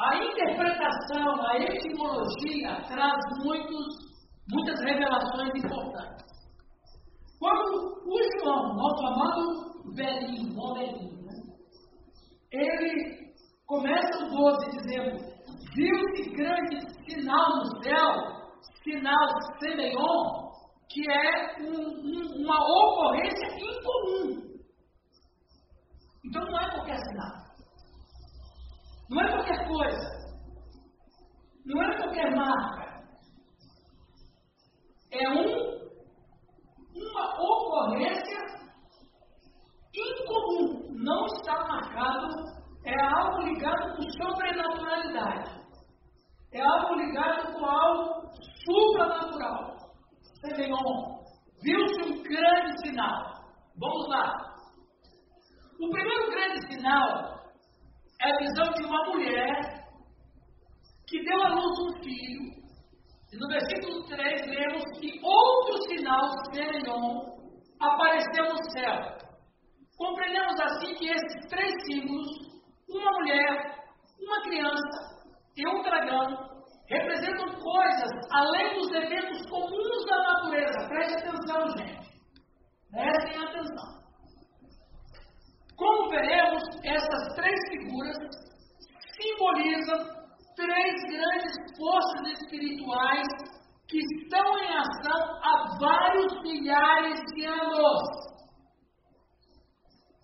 A interpretação, a etimologia traz muitos, muitas revelações importantes. Quando o João, nosso amado velhinho, né? ele começa o 12 dizendo: Viu-se grande sinal no céu, sinal semeion, que é um, um, uma ocorrência incomum. Então não é qualquer sinal. Não é qualquer coisa. Não é qualquer marca. É um, uma ocorrência incomum. Não está marcado, é algo ligado com sobrenaturalidade. É algo ligado com algo supranatural. Semeon, viu-se um grande sinal. Vamos lá. O primeiro grande sinal é a visão de uma mulher que deu à luz um filho. E no versículo 3 lemos que outro sinal, Semeon, apareceu no céu. Compreendemos assim que esses três símbolos, uma mulher, uma criança e um dragão, representam coisas além dos eventos comuns da natureza. Preste atenção, gente. Prestem atenção. Como veremos, essas três figuras simbolizam três grandes forças espirituais que estão em ação há vários milhares de anos.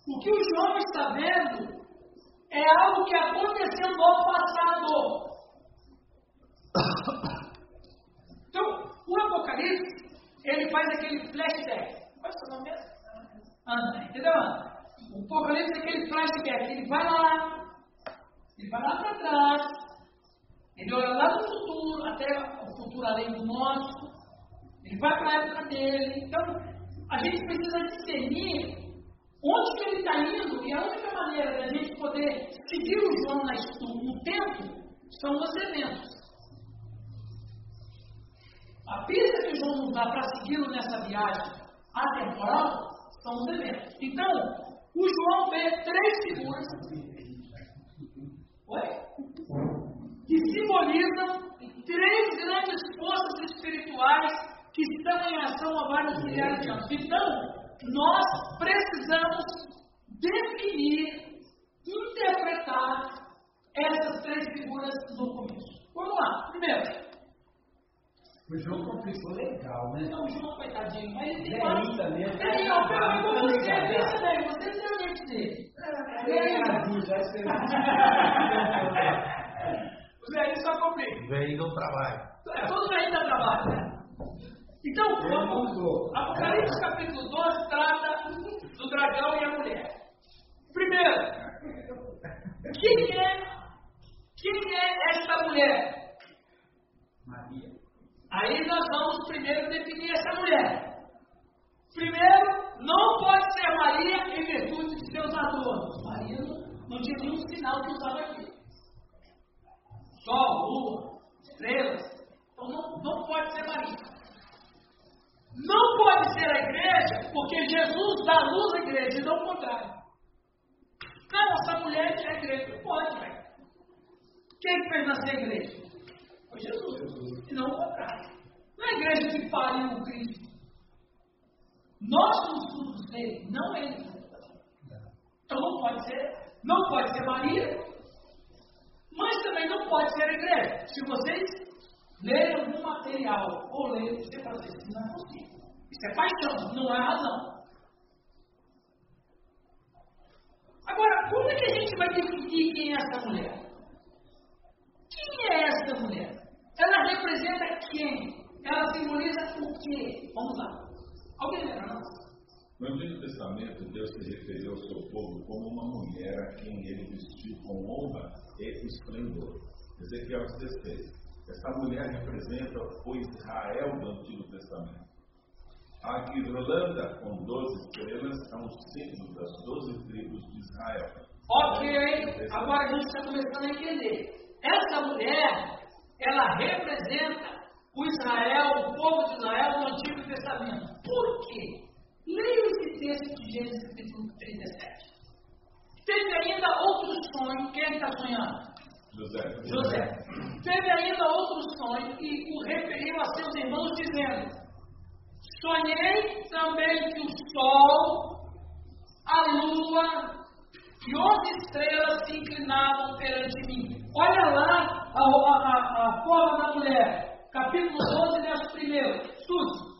O que o João está vendo é algo que aconteceu no passado. Então, o Apocalipse, ele faz aquele flashback. Qual é o seu nome mesmo? Ana, entendeu, Ana? O Apocalipse é aquele flashback. Ele vai lá, ele vai lá para trás, ele olha lá no futuro, até o futuro além do nosso, ele vai para a época dele. Então, a gente precisa discernir onde que ele está indo e a única maneira da gente poder seguir o João no tempo são os eventos. A pista que João nos dá para segui-lo nessa viagem atemporal são os eventos. Então, o João vê três figuras Oi? que simbolizam três grandes forças espirituais que estão em ação há vários milhares de anos. Então, nós precisamos definir, interpretar essas três figuras no começo. Vamos lá. Primeiro, o João complicou legal, né? Não, o João, coitadinho, mas ele tem mais. também. Ele, ó, pegou você, pensa bem, você tem o dente dele. É, já O velhinho só complica. Vem não trabalha. É, todo velhinho dá trabalho, né? Então, vamos, Apocalipse capítulo 12 trata do dragão e a mulher. Primeiro, quem é, quem é esta mulher? Maria. Aí nós vamos primeiro definir essa mulher. Primeiro, não pode ser Maria em virtude de seus adornos. Maria não, tinha nenhum sinal que usava aqui. Sol, lua, estrelas. Então não, não pode ser Maria. Não pode ser a igreja, porque Jesus dá luz à igreja e não o contrário. Não, essa mulher é igreja. Não pode, velho. Quem fez nascer a igreja? Foi Jesus. E não o contrário. Não é a igreja que pariu o Cristo. Nós somos frutos dele, não ele. Então não pode ser, não pode ser Maria, mas também não pode ser a igreja. Se vocês lerem algum material ou lerem, você pode dizer, isso não é possível. Isso é paixão, não é razão. Agora, como é que a gente vai definir quem é essa mulher? Quem é essa mulher? Ela representa quem? Ela simboliza o quê? Vamos lá. Alguém lembra? No Antigo Testamento, Deus se referiu ao seu povo como uma mulher a quem ele vestiu com honra e esplendor. Ezequiel 16. Essa mulher representa o Israel do Antigo Testamento. A guirlanda com 12 estrelas é um símbolo das 12 tribos de Israel. Ok, agora a gente está começando a entender. Essa mulher, ela representa o Israel, o povo de Israel no Antigo Testamento. Por quê? Leia esse texto de Gênesis capítulo 37. Teve ainda outro sonho. Quem está sonhando? José. José. Teve ainda outro sonho e o referiu a seus irmãos, dizendo: Sonhei também que o sol, a lua e onze estrelas se inclinavam perante mim. Olha lá a, a, a forma da mulher, capítulo 12, verso 1. Suzy.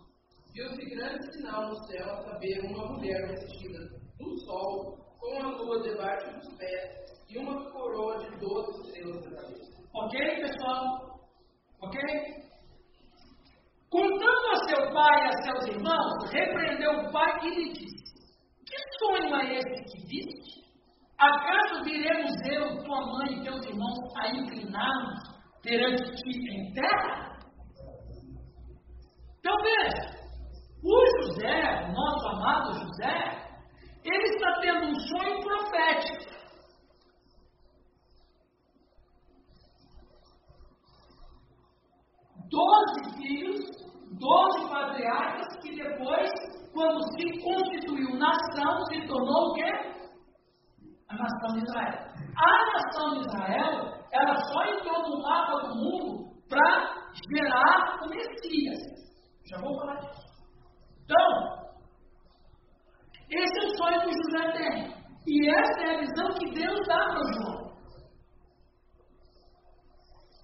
Viu-se grande sinal no céu, a saber, uma mulher vestida do sol, com a lua debaixo dos pés e uma coroa de doze estrelas na cabeça. Ok, pessoal? Ok? Contando a seu pai e a seus irmãos, repreendeu o pai e lhe disse: Que sonho é esse que viste? Acaso viremos eu, tua mãe e teus irmãos perante ti em terra? Então veja, o José, nosso amado José, ele está tendo um sonho profético. Doze filhos, doze patriarcas, que depois, quando se constituiu nação, se tornou o quê? A nação de Israel. A nação de Israel, ela só entrou no mapa do mundo para gerar o Messias. Já vou falar disso. Então, esse é o sonho que José tem. E essa é a visão que Deus dá para o João.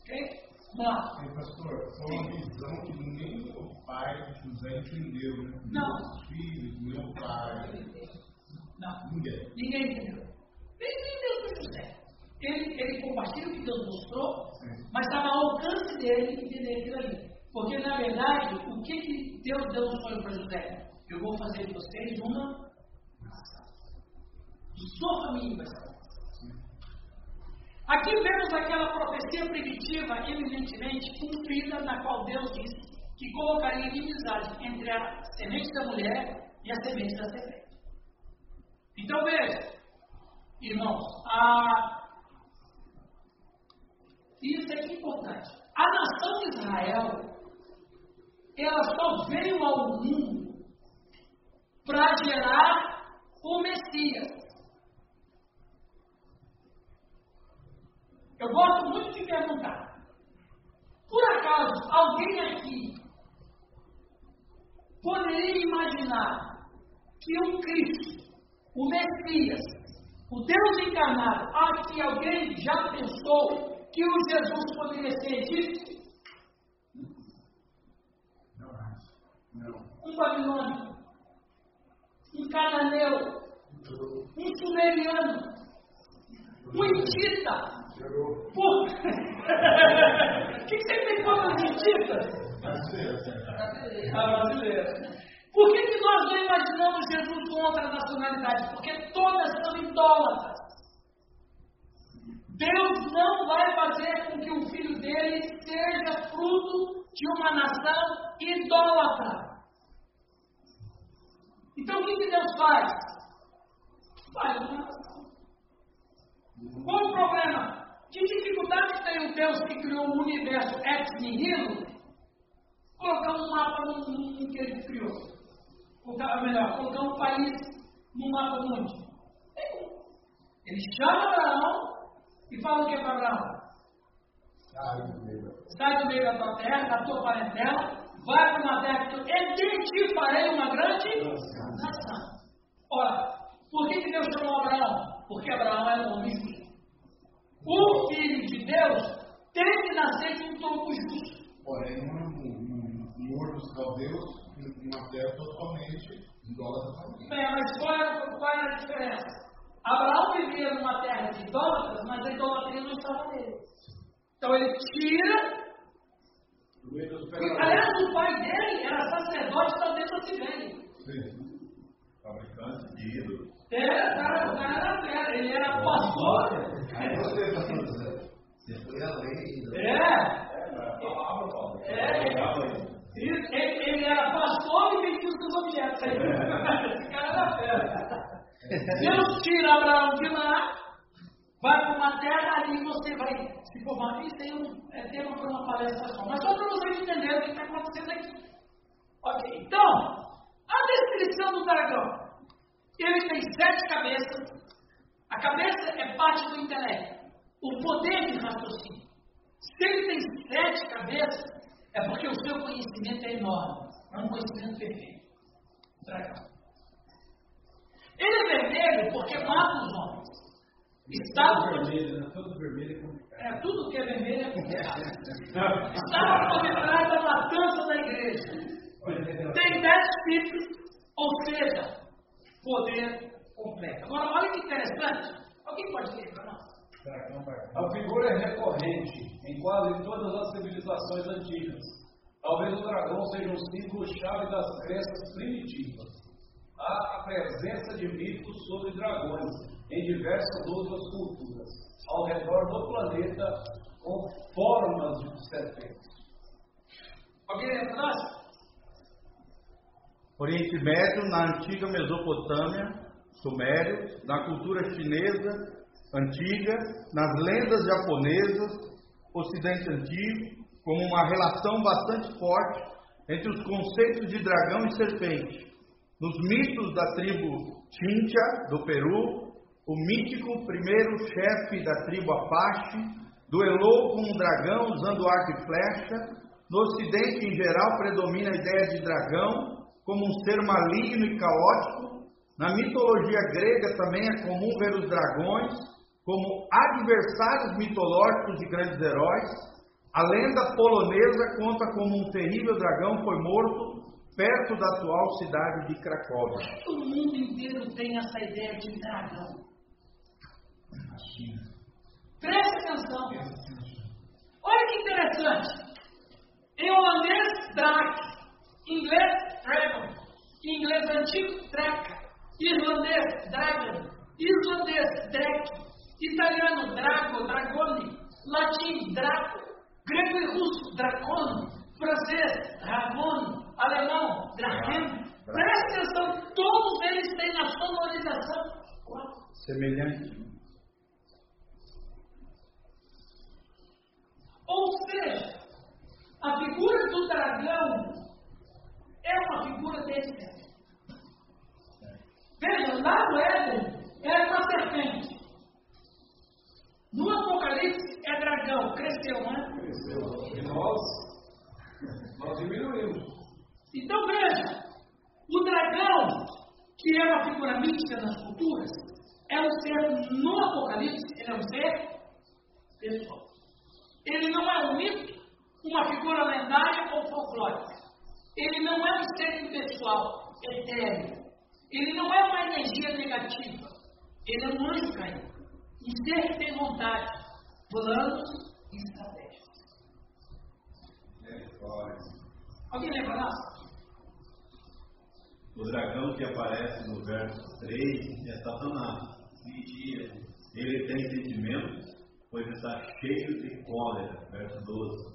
Ok? Lá. Ei, pastor, foi uma visão que nem o pai de José entendeu, né? Não. Os filhos, meu pai, Não. ninguém. Ninguém entendeu. Nem entendeu para José. Ele, ele compartilha o que Deus mostrou, mas estava ao alcance dele entender aquilo ali. Porque, na verdade, o que, que Deus deu no sonho para José? Eu vou fazer de vocês uma nação. De sua família vai ser. Aqui vemos aquela profecia primitiva eminentemente cumprida, na qual Deus disse que colocaria inimizade entre a semente da mulher e a semente da serpente. Então veja, irmãos, a... isso é que é importante. A nação de Israel, ela só veio ao mundo para gerar o Messias. Eu gosto muito de perguntar. Por acaso, alguém aqui poderia imaginar que o Cristo, o Messias, o Deus encarnado, aqui alguém já pensou que o Jesus poderia ser egípcio? Um babilônico? Um cananeu? Um sumeriano? Um hitita? Por... O que você tem contra os hititas? Brasileiro. A brasileira. Por que, que nós não imaginamos Jesus com outra nacionalidade? Porque todas são idólatras. Deus não vai fazer com que o filho dele seja fruto de uma nação idólatra. Então o que, que Deus faz? Faz uma nação. Qual o problema? Que dificuldade tem o Deus que criou o universo ex nihilo colocar um mapa no mundo que ele criou? Colocar, melhor, colocar um país no mapa mundo? Ele chama Abraão e fala o que para Abraão? Sai do meio. Sai do meio da tua terra, da tua parentela, vai para uma terra que eu e de ti farei uma grande nação. Ora, por que, que Deus chamou Abraão? Porque Abraão era um homem justo. O filho de Deus tem que nascer de um tronco justo. Porém, no Ur dos Caldeus, uma terra totalmente idólatra. Bem, mas qual era, qual era a diferença? Abraão vivia numa terra de idólatras, mas a idolatria não estava nele. Então ele tira. Dos Aliás, o pai dele era sacerdote da da Sibéria. Sim. Fabricante de ídolos. Era, o cara, o cara era fera, ele era pastor. Aí você, José, você foi além. É, Paulo. É. Isso, ele, ele era pastor e vendia os seus objetos. Esse cara era fera. Deus tira Abraão de lá, vai para uma terra ali você vai se formar. Isso aí é um- é tema para uma palestra só. Mas só para vocês entenderem o que está acontecendo aqui. Ok, então, a descrição do dragão. Ele tem sete cabeças. A cabeça é parte do intelecto. o poder de raciocínio. Se ele tem sete cabeças, é porque o seu conhecimento é enorme. É um conhecimento perfeito. Dragão. Ele é vermelho porque mata os homens. Estava vermelho, né? Todo vermelho é complicado. é, tudo que é vermelho é complicado. Estava por detrás da matança da igreja. Tem dez títulos, ou seja, poder completo. Agora, olha que interessante. Alguém pode ler para nós? A figura é recorrente em quase todas as civilizações antigas. Talvez o dragão seja um símbolo-chave das crenças primitivas. Há a presença de mitos sobre dragões em diversas outras culturas, ao redor do planeta, com formas de serpentes. Alguém nós? Oriente Médio, na antiga Mesopotâmia, Sumério, na cultura chinesa antiga, nas lendas japonesas, Ocidente Antigo, como uma relação bastante forte entre os conceitos de dragão e serpente. Nos mitos da tribo Chincha, do Peru, o mítico primeiro chefe da tribo Apache duelou com um dragão usando arco e flecha. No Ocidente, em geral, predomina a ideia de dragão como um ser maligno e caótico. Na mitologia grega também é comum ver os dragões como adversários mitológicos de grandes heróis. A lenda polonesa conta como um terrível dragão foi morto perto da atual cidade de Cracóvia. O mundo inteiro tem essa ideia de dragão. Preste atenção. Olha que interessante. Em holandês, Drak. Em inglês, Dragon. Em inglês antigo, Draca. Irlandês, Dragon. Islandês, Drek. Italiano, Drago, Dragone. Latim, Draco. Grego e russo, Dracon. Francês, Dragon. Alemão, Drachen. Preste atenção, todos eles têm a sonorização. Semelhante. Ou seja, a figura do dragão é uma figura desse. Veja, lá no Éden era uma serpente. No Apocalipse é dragão, cresceu, né? E nós, nós diminuímos. Então veja, o dragão, que é uma figura mítica nas culturas, é um ser, no Apocalipse, ele é um ser pessoal. Ele não é um mito, uma figura lendária ou folclórica. Ele não é um ser impessoal, etéreo. Ele não é uma energia negativa. Ele é um anjo caído. Um ser que tem vontade, planos e estratégias. Alguém lembra lá? O dragão que aparece no verso 3 é Satanás. Mentira. Ele tem sentimentos, pois está cheio de cólera, verso 12.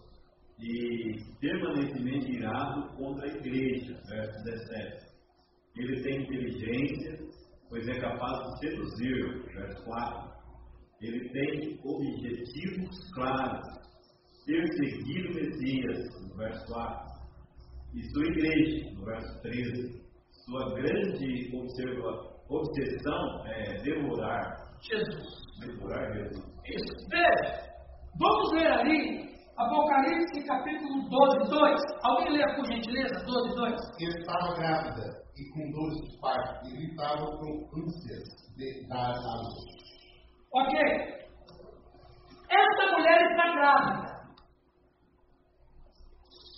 E permanentemente irado contra a igreja, verso 17. Ele tem inteligência, pois é capaz de seduzir, verso 4. Ele tem objetivos claros, perseguir o Messias, verso 4. E sua igreja, verso 13. Sua grande observa, obsessão é devorar, Jesus. devorar Jesus. Isso. Veja, vamos ler ali Apocalipse capítulo 12, 2. Alguém lê por gentileza? 12, 2. Ele estava grávida e com dores de parto e gritava com ânsias de dar à luz. Ok. Essa mulher está grávida.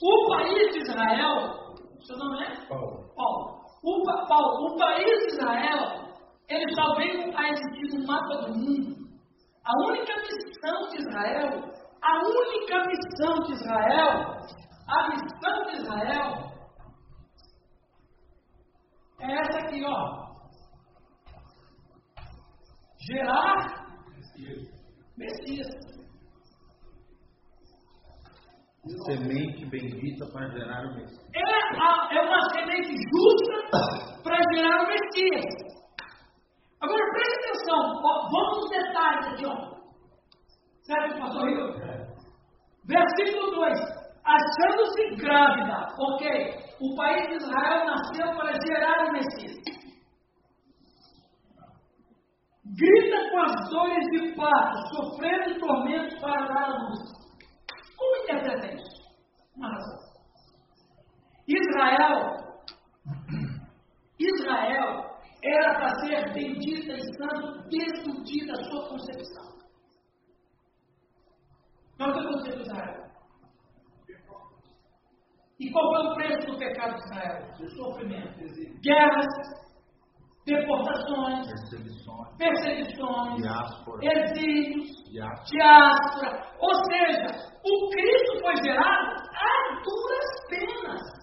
O país de Israel, seu nome é? Paulo. Paulo. O, o país de Israel, ele só veio a existir no mapa do mundo. A única missão de Israel, a única missão de Israel, a missão de Israel é essa aqui, ó. Gerar Messias. Semente bendita para gerar o Messias. É, é uma semente justa para gerar o Messias. Agora preste atenção, vamos nos detalhes aqui, ó. Certo, pastor Rio? Versículo 2: Achando-se grávida, ok, o país de Israel nasceu para gerar o Messias. grita com as dores de parto, sofrendo tormentos para dar a luz. Como interpreta isso? Uma razão. Israel, Israel era para ser bendita e santo desde o dia da sua concepção. Mas o que aconteceu com Israel? E qual foi o preço do pecado de Israel? O sofrimento. Guerras, deportações, Perseguições, perseguições, diáspora, exílios, diáspora. diáspora. Ou seja, o Cristo foi gerado a duras penas.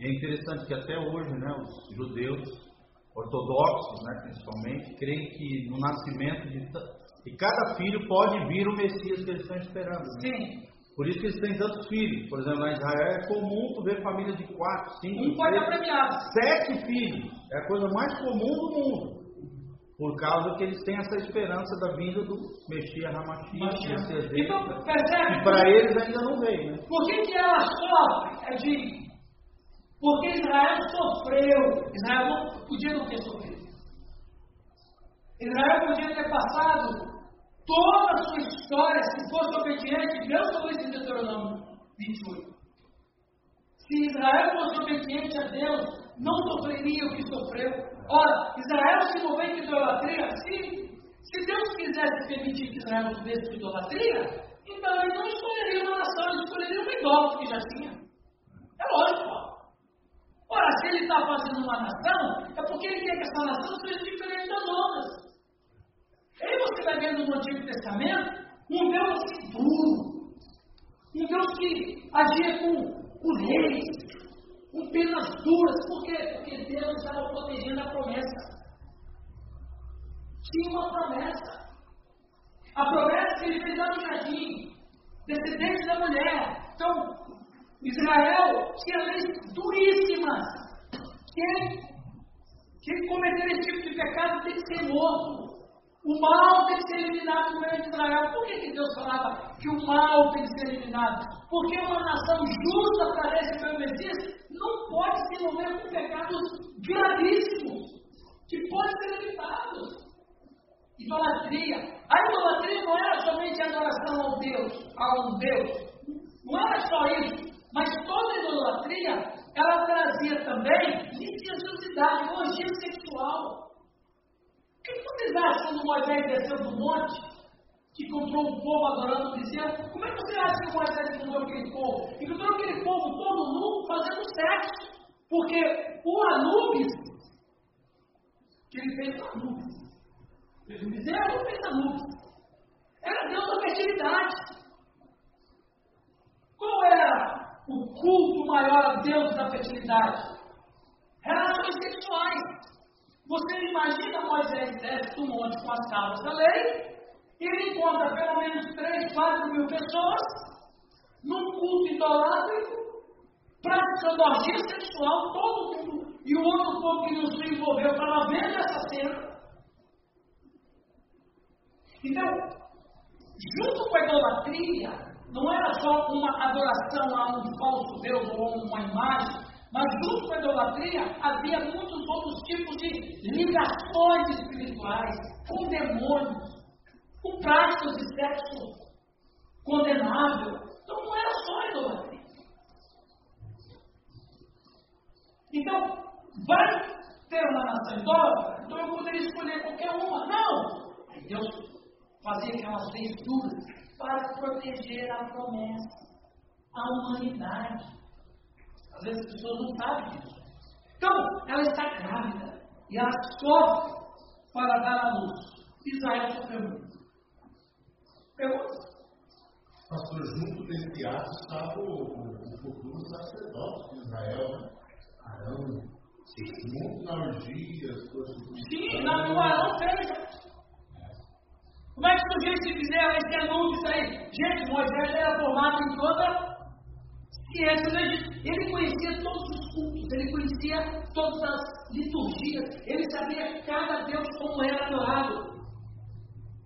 E é interessante que até hoje, né, os judeus ortodoxos, né, principalmente, creem que no nascimento de, de cada filho pode vir o Messias que eles estão esperando. né? Sim. Por isso que eles têm tantos filhos. Por exemplo, em Israel é comum tu ver família de quatro, cinco, Um pode premiado. sete filhos. É a coisa mais comum do mundo. Por causa que eles têm essa esperança da vinda do Messias Ramachia, dele. Então, percebe? E para eles ainda não veio, né? Por que, que ela sofre? É de... Porque Israel sofreu. Israel não podia não ter sofrido. Israel podia ter passado toda a sua história, se fosse obediente, Deus falou isso em Deuteronômio 28. Se Israel fosse obediente a Deus, não sofreria o que sofreu. Ora, Israel se envolveu em idolatria, sim. Se Deus quisesse permitir que Israel sofresse com idolatria, então ele não escolheria uma nação, ele escolheria um idólatra que já tinha. É lógico. Ora, se ele está fazendo uma nação, é porque ele quer que essa nação seja diferente das outras. Aí você vai vendo no Antigo Testamento um Deus duro, um Deus que agia com, com reis, com penas duras. Por quê? Porque Deus estava protegendo a promessa. Tinha uma promessa. A promessa que ele fez lá no jardim, descendente da mulher. Então, Israel tinha leis duríssimas. Quem, quem cometer esse tipo de pecado tem que ser morto. O mal tem que ser eliminado no meio de Israel. Por que, que Deus falava que o mal tem que ser eliminado? Porque uma nação justa para receber o Messias não pode se envolver com pecados gravíssimos, que podem ser evitados. Idolatria. A idolatria não era somente adoração ao Deus, a um Deus. Não era só isso. Mas toda idolatria, ela trazia também licenciosidade, orgia sexual. O que vocês acham quando Moisés desceu do monte, que encontrou um povo adorando o Eliseu? Como é que você acha que Moisés encontrou aquele povo? Encontrou aquele povo todo nu fazendo sexo. Porque o Anubis, que ele fez o Anubis, fez o bezerro, fez Anubis, era Deus da fertilidade. Qual era o culto maior a Deus da fertilidade? Relações sexuais. Você imagina Moisés desce do monte com as tábuas da lei, ele encontra pelo menos 3, 4 mil pessoas num culto idolátrico, praticando orgia sexual, todo mundo, e o outro povo que não se envolveu estava vendo essa cena. Então, junto com a idolatria, não era só uma adoração a um falso Deus ou uma imagem, mas junto com a idolatria havia muitos outros tipos de ligações espirituais com demônios, com práticas de sexo condenável. Então não era só a idolatria. Então, vai ter uma nação idólatra, então eu poderia escolher qualquer uma. Não! Aí Deus fazia aquelas leis duras para proteger a promessa, a humanidade. Às vezes as pessoas não sabem disso. Então, ela está grávida e ela sofre para dar a luz. Israel sofreu muito. Pergunta? Pastor, junto desse ato estava o, o, o futuro sacerdote de Israel, né? Arão, muito na orgia, as coisas. Sim, na o Arão fez. Como é que surgiu esse bezerro, esse anúncio aí? Gente, Moisés era formado em toda do Egito. Ele conhecia todos os cultos, ele conhecia todas as liturgias, ele sabia cada Deus como era adorado.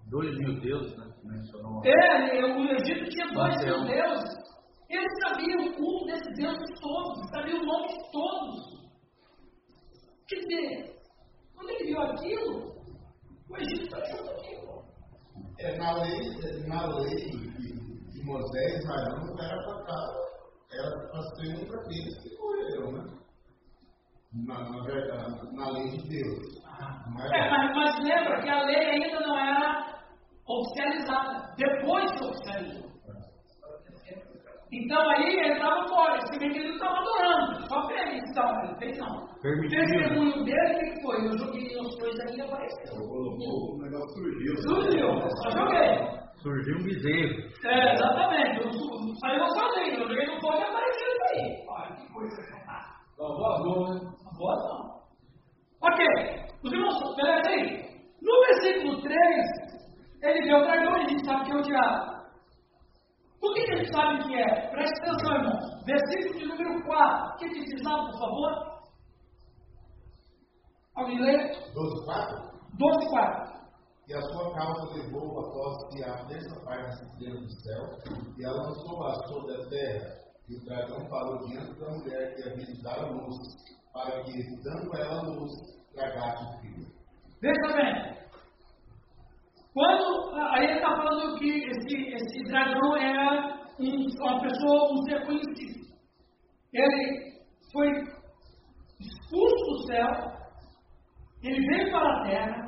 Dois mil deuses, né? Mencionou. Ele, o Egito tinha dois mil deuses. Ele sabia o culto desses deuses todos, sabia o nome de todos. Quer dizer, quando ele viu aquilo, O Egito está junto aqui. É, na lei, na lei de, Moisés, Israel não era para cá, era ser um daqueles que morreram, né? Na, na, verdade, na lei de Deus. Não É, era- mas, mas lembra que a lei ainda não era oficializada. Depois que oficializou. Então aí ele estava fora, se bem que ele não estava adorando, só fez. Então, ele fez não. Permitido. testemunho dele, o que que foi? Eu joguei as coisas aí e apareceu. O negócio surgiu. Surgiu, só joguei. Surgiu um bezerro. É, exatamente. Saiu sozinho, eu joguei no fogo e apareceu isso aí. Olha que coisa. Não, vazou, né? Boa ação. Ok, os irmãos, beleza aí? No versículo 3, ele vê o dragão e a gente sabe que é o diabo. Por que, que a gente sabe que é? Preste atenção, irmãos. Versículo de número 4. O que, que diz lá, por favor? Alguém lê? 12, 4. 12, 4. E a sua causa levou após que a terça parte das estrelas do céu, e a lançou-a sobre a terra. E o dragão parou diante da mulher que havia de dar a luz, para que, dando ela a luz, tragasse o filho. Veja bem. Quando. Aí está falando que esse, esse dragão era um, uma pessoa, um ser conhecido. Ele foi expulso do céu, ele veio para a terra,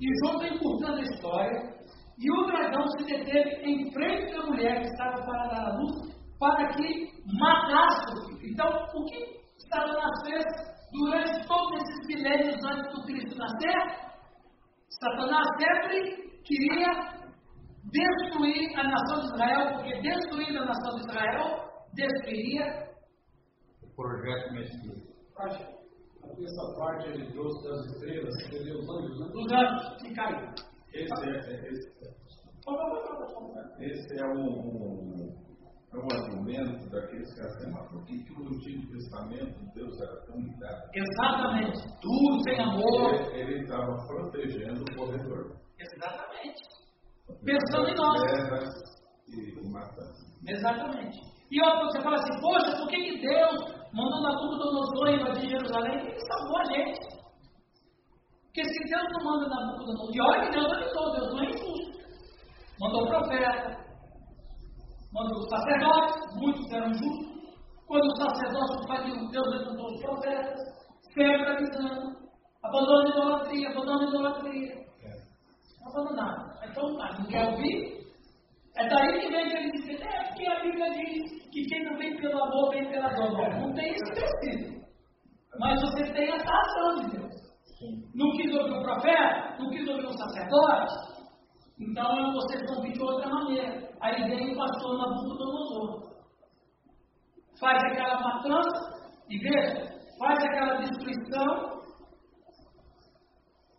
e João está encurtando a história, e o dragão se deteve em frente da mulher que estava para dar a luz, para que matasse o filho. Então, o que Satanás fez durante todos esses milênios antes do Cristo nascer? Satanás sempre queria destruir a nação de Israel, porque destruindo a nação de Israel, destruiria O projeto messiânico. Essa parte ele trouxe das estrelas, entendeu? Os anjos, né? os anjos que caíram. Esse é, esse, esse é um, é um argumento daqueles que afirmam por que, que no Antigo Testamento Deus era tão ligado. Exatamente. Duro, sem amor. Ele- Ele estava protegendo o corredor. Exatamente. Pensando em nós. E matando. Exatamente. E outra, você fala assim, poxa, por que, que Deus mandou Nabucodonosor invadir Jerusalém? Ele salvou a gente. Porque se Deus não manda Nabucodonosor, e olha que Deus avisou, Deus não é injusto. Mandou profeta, mandou sacerdotes, muitos eram justos. Quando os sacerdotes faliam, Deus levantou os profetas, sempre avisando. Abandona a idolatria, abandona a idolatria. Não abandonaram. Então, tá, não quer ouvir? É daí que vem aquele dizer, é porque a Bíblia diz que quem não vem pelo amor vem pela dor. Não, tem esse princípio. Mas você tem essa ação de Deus. Não quis ouvir o profeta, não quis ouvir o sacerdote, então vocês vão vir de outra maneira. Aí vem o pastor Nabucodonosor. Faz aquela matança, e veja, faz aquela destruição,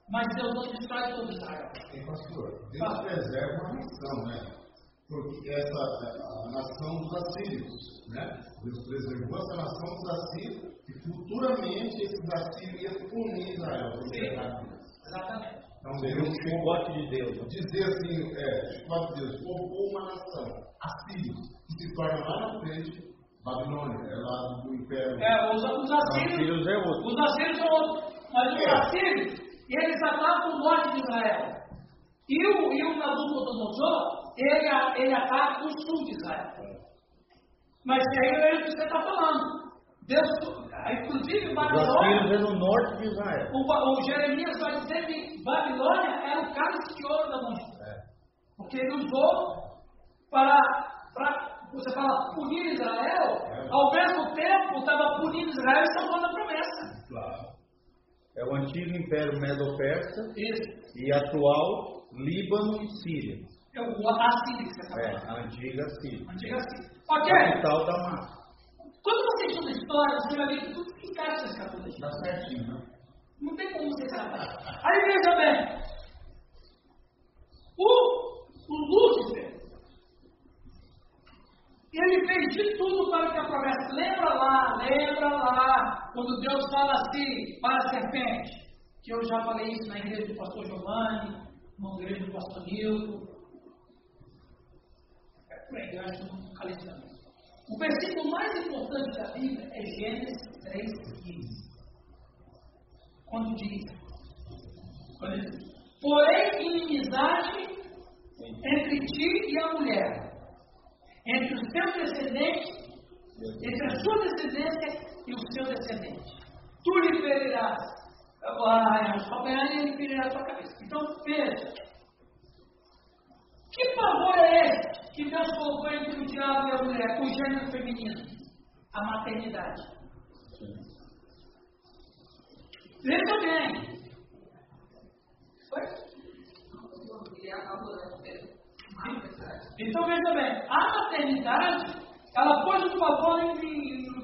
mas Deus não destrói todo Israel. Ei, pastor, Deus preserva uma nação, né? Porque essa a nação dos assírios, né? Deus preservou essa nação dos assírios e futuramente esses assírios iam punir Israel. Exatamente. Então Seria Deus um chicote de Deus. né? dizer assim, é, chicote de Deus, poupou uma nação, assírios, que se torna lá na frente Babilônia, é lá do Império. É, os, os Os assírios, é outro. os assírios são outros. Mas os É. assírios, eles atacam o norte de Israel. E o, e o Nabucodonosor, ele, ele ataca o sul de Israel. Mas aí é o que você está falando. Deus, inclusive Os Babilônia, é no norte de Israel. o, o Jeremias vai dizer que Babilônia era o cálice de ouro da Deus. É. Porque ele usou para, para você fala, punir Israel, ao mesmo tempo estava punindo Israel e salvando a promessa. Claro. É o antigo Império Medo-Persa e atual Líbano e Síria. É o Assírio que você está É, falando. a antiga Síria. Antiga Assírio. Ok. Capital Damasco. Quando você estuda história, você vai ver que tudo se encaixa nesse capítulo. Dá certinho, né? Não tem como você escapar. Aí veja bem. O, o Lúcifer, ele fez de tudo para que a promessa. Lembra lá, lembra lá, quando Deus fala assim para a serpente, que eu já falei isso na igreja do pastor Giovanni, igreja do pastor Nilton. É por aí, eu acho calei também. O versículo mais importante da Bíblia é Gênesis 3,15. Quando diz, quando diz, Porém, inimizade entre ti e a mulher, entre o teu descendente, entre a sua descendência e o seu descendente. Tu lhe ferirás a sua perna e ele ferirá a sua cabeça. Então, veja. Que favor é esse que Deus colocou entre o diabo e a mulher, o gênero feminino? A maternidade. Veja bem. Foi? Então veja bem, a maternidade, ela pôs um favor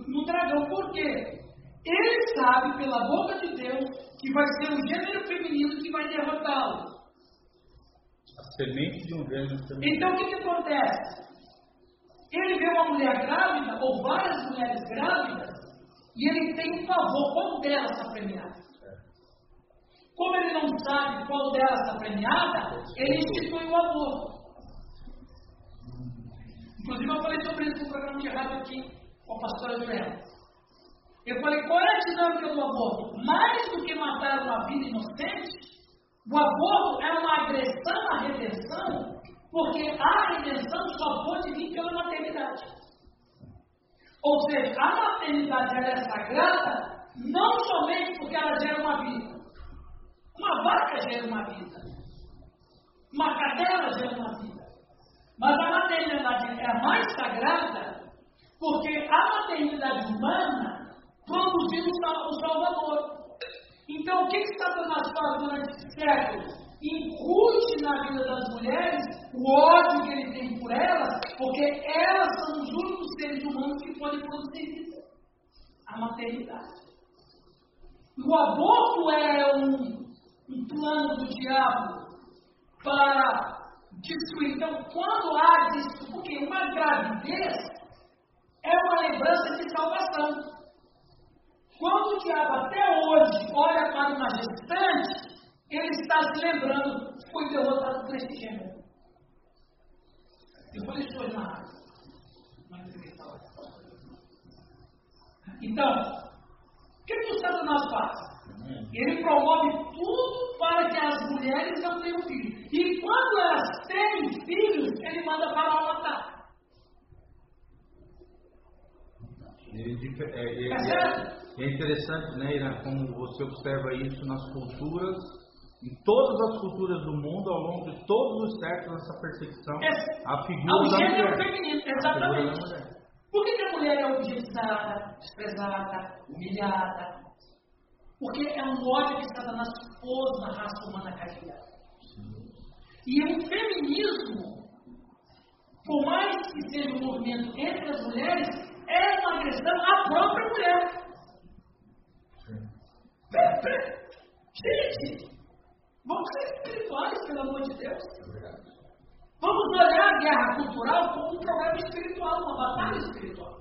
no dragão, por quê? Ele sabe, pela boca de Deus, que vai ser o gênero feminino que vai derrotá-lo. A semente de um gênero feminino. Então o que, que acontece? Ele vê uma mulher grávida, ou várias mulheres grávidas, e ele tem um favor, qual delas está premiada? Como ele não sabe qual delas está premiada, ele institui o aborto. Inclusive, eu falei sobre isso no programa de rádio aqui com a pastora Joana. Eu falei, qual é a dinâmica do aborto? Mais do que matar uma vida inocente, o aborto é uma agressão à redenção, porque a redenção só pode vir pela maternidade. Ou seja, a maternidade é sagrada não somente porque ela gera uma vida. Uma vaca gera uma vida. Uma cadela gera uma vida. Mas a maternidade é a mais sagrada porque a maternidade humana produziu o Salvador. Então, o que, que Satanás faz durante séculos? Incute na vida das mulheres o ódio que ele tem por elas, porque elas são os únicos seres humanos que podem produzir vida. A maternidade. O aborto é um, um plano do diabo para destruir. Então, quando há isso, porque uma gravidez é uma lembrança de salvação. Quando o diabo até hoje olha para uma gestante, ele está se lembrando, foi derrotado por esse gênero. Eu falei isso hoje na rádio. Então, o que, que o Satanás faz? Ele promove tudo para que as mulheres não tenham filhos. E quando elas têm filhos, ele manda para matar. É, é, é, é, interessante, né, Irã, como você observa isso nas culturas, em todas as culturas do mundo, ao longo de todos os séculos, essa perseguição, a figura da mulher. feminino, exatamente. Por que, que a mulher é objetada, desprezada, humilhada? Porque é um ódio que Satanás pôs na raça humana caída. E o feminismo, por mais que seja um movimento entre as mulheres, é uma agressão à própria mulher. Gente, vamos ser espirituais, pelo amor de Deus. Vamos olhar a guerra cultural como um problema espiritual, uma batalha espiritual.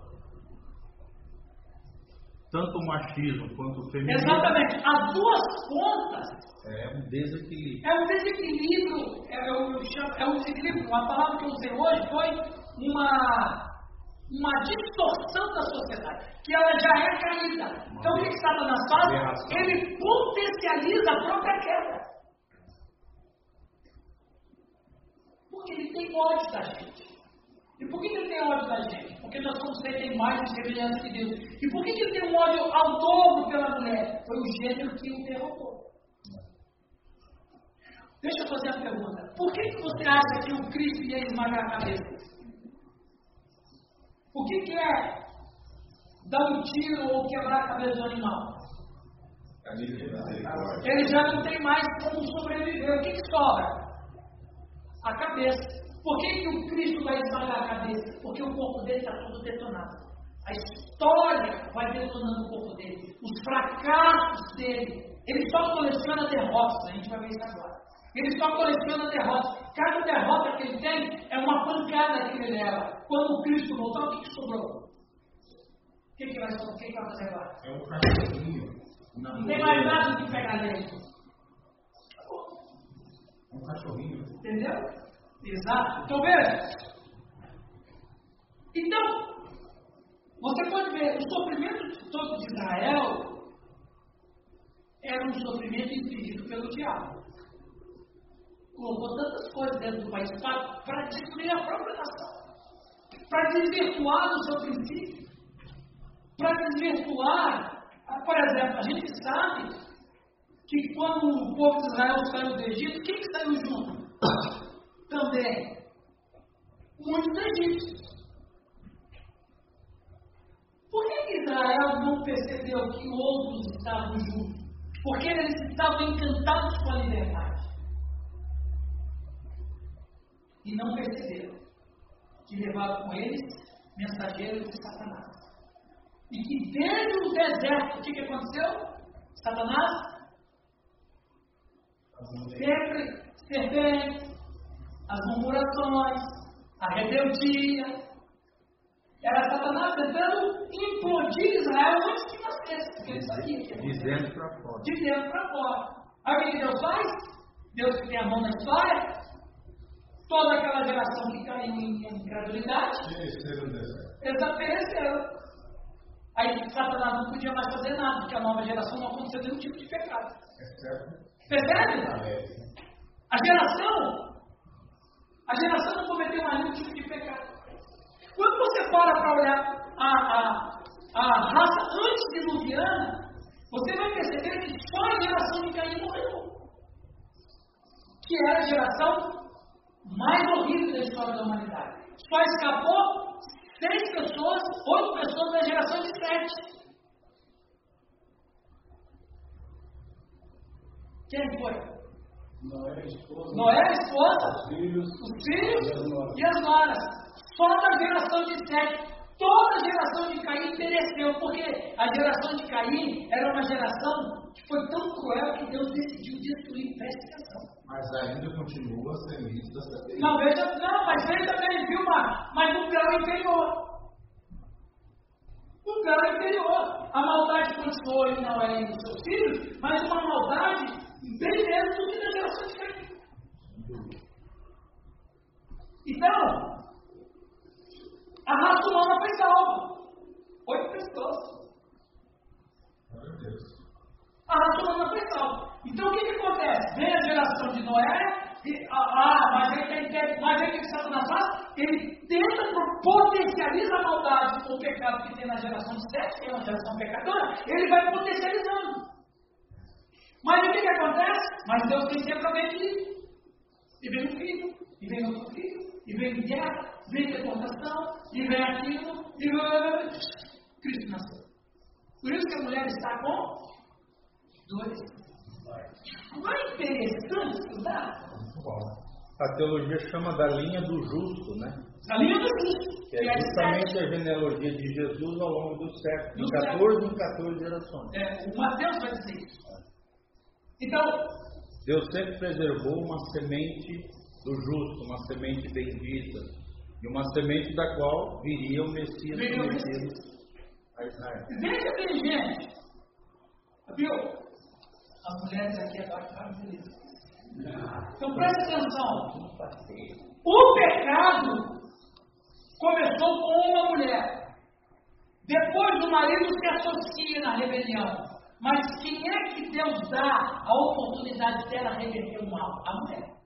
Tanto o machismo quanto o feminismo. Exatamente. As duas pontas. É um desequilíbrio. É um desequilíbrio. É, eu, eu chamo, é um desequilíbrio. A palavra que eu usei hoje foi uma uma distorção da sociedade, que ela já é caída. Então o que, Satanás faz? Ele potencializa a própria queda. Porque ele tem ódio da gente. E por que, que ele tem ódio da gente? Porque nós somos feitos em mais de semelhança de Deus. E por que, que ele tem um ódio ao dobro pela mulher? Foi o gênero que o derrotou. Deixa eu fazer a pergunta. Por que, que você acha que o Cristo ia esmagar a cabeça? O que, que é dar um tiro ou quebrar a cabeça do animal? Ele já não tem mais como sobreviver. O que, que sobra? A cabeça. Por que, que o Cristo vai esmagar a cabeça? Porque o corpo dele está todo detonado. A história vai detonando o corpo dele. Os fracassos dele. Ele só coleciona derrotas. A gente vai ver isso agora. Ele só coleciona derrotas. Cada derrota que ele tem é uma pancada que ele leva. Quando o Cristo voltar, o que, que sobrou? O que, que, vai, o que, que vai fazer agora? É um cachorrinho. Não tem mais nada que pegar nele. É um cachorrinho. Entendeu? Exato. Então veja. Então, você pode ver, o sofrimento de todo de Israel era um sofrimento infligido pelo diabo. Colocou tantas coisas dentro do país para destruir a própria nação, para desvirtuar do seu princípio, para desvirtuar. Por exemplo, a gente sabe que quando o povo de Israel saiu do Egito, quem que saiu junto? Também muitos egípcios. Por que Israel não percebeu que outros estavam juntos? Porque eles estavam encantados com a liberdade. E não perceberam que levaram com eles mensageiros de Satanás. E que desde o deserto, o que, que aconteceu? Satanás sempre serpentes, as murmurações, a rebeldia, era Satanás tentando implodir Israel antes que nascesse, porque ele sabia que De dentro para fora. De dentro para fora. Aí o que Deus faz? Deus que tem a mão na história, toda aquela geração que caiu em incredulidade, desapareceram. Aí Satanás não podia mais fazer nada, porque a nova geração não aconteceu nenhum tipo de pecado. Percebe? A geração, a geração não cometeu mais nenhum tipo de pecado. Quando você para para olhar a, a, a raça antediluviana, você vai perceber que só a geração de Caim morreu. Que era a geração mais horrível da história da humanidade. Só escapou seis pessoas, oito pessoas da geração de sete. Quem foi? Noé, a esposa, Noé, a esposa, os filhos, os filhos e as noras. as noras. Só da geração de Sete. Toda a geração de Caim pereceu, porque a geração de Caim era uma geração que foi tão cruel que Deus decidiu destruir. Preste atenção. Mas ainda continua a semente da serpente. Não, veja, não, mas veja bem, viu, mas, mas no grau inferior. No grau inferior. A maldade continuou em Noé e nos seus filhos, mas uma maldade bem menos do que na geração de Caim. Então, a raça humana foi salva. Oito pessoas. A raça humana foi salva. Então o que, que acontece? Vem a geração de Noé, e, ah, ah, mas aí tem, mas aí o que Satanás faz? Ele tenta, potencializa a maldade com o pecado que tem na geração de Sete, que é uma geração pecadora, ele vai potencializando. Mas o que, que acontece? Mas Deus tem sempre alguém que e vem um filho, e vem outro filho, e vem guerra, vem deportação, e vem aquilo, e Cristo nasceu. Por isso que a mulher está com dois. Não é interessante estudar? A teologia chama da linha do justo, né? A linha do justo. Que é justamente a genealogia de Jesus ao longo dos séculos, de Do 14 em 14 gerações. É, o Mateus vai dizer isso. Então, Deus sempre preservou uma semente do justo, uma semente bendita, e uma semente da qual viria o Messias prometido a Israel. veja bem, gente. Viu? As mulheres aqui agora ficaram felizes. Então preste atenção. O pecado começou com uma mulher. Depois o marido se associa na rebelião. Mas quem é que Deus dá a oportunidade dela reverter o mal? A mulher.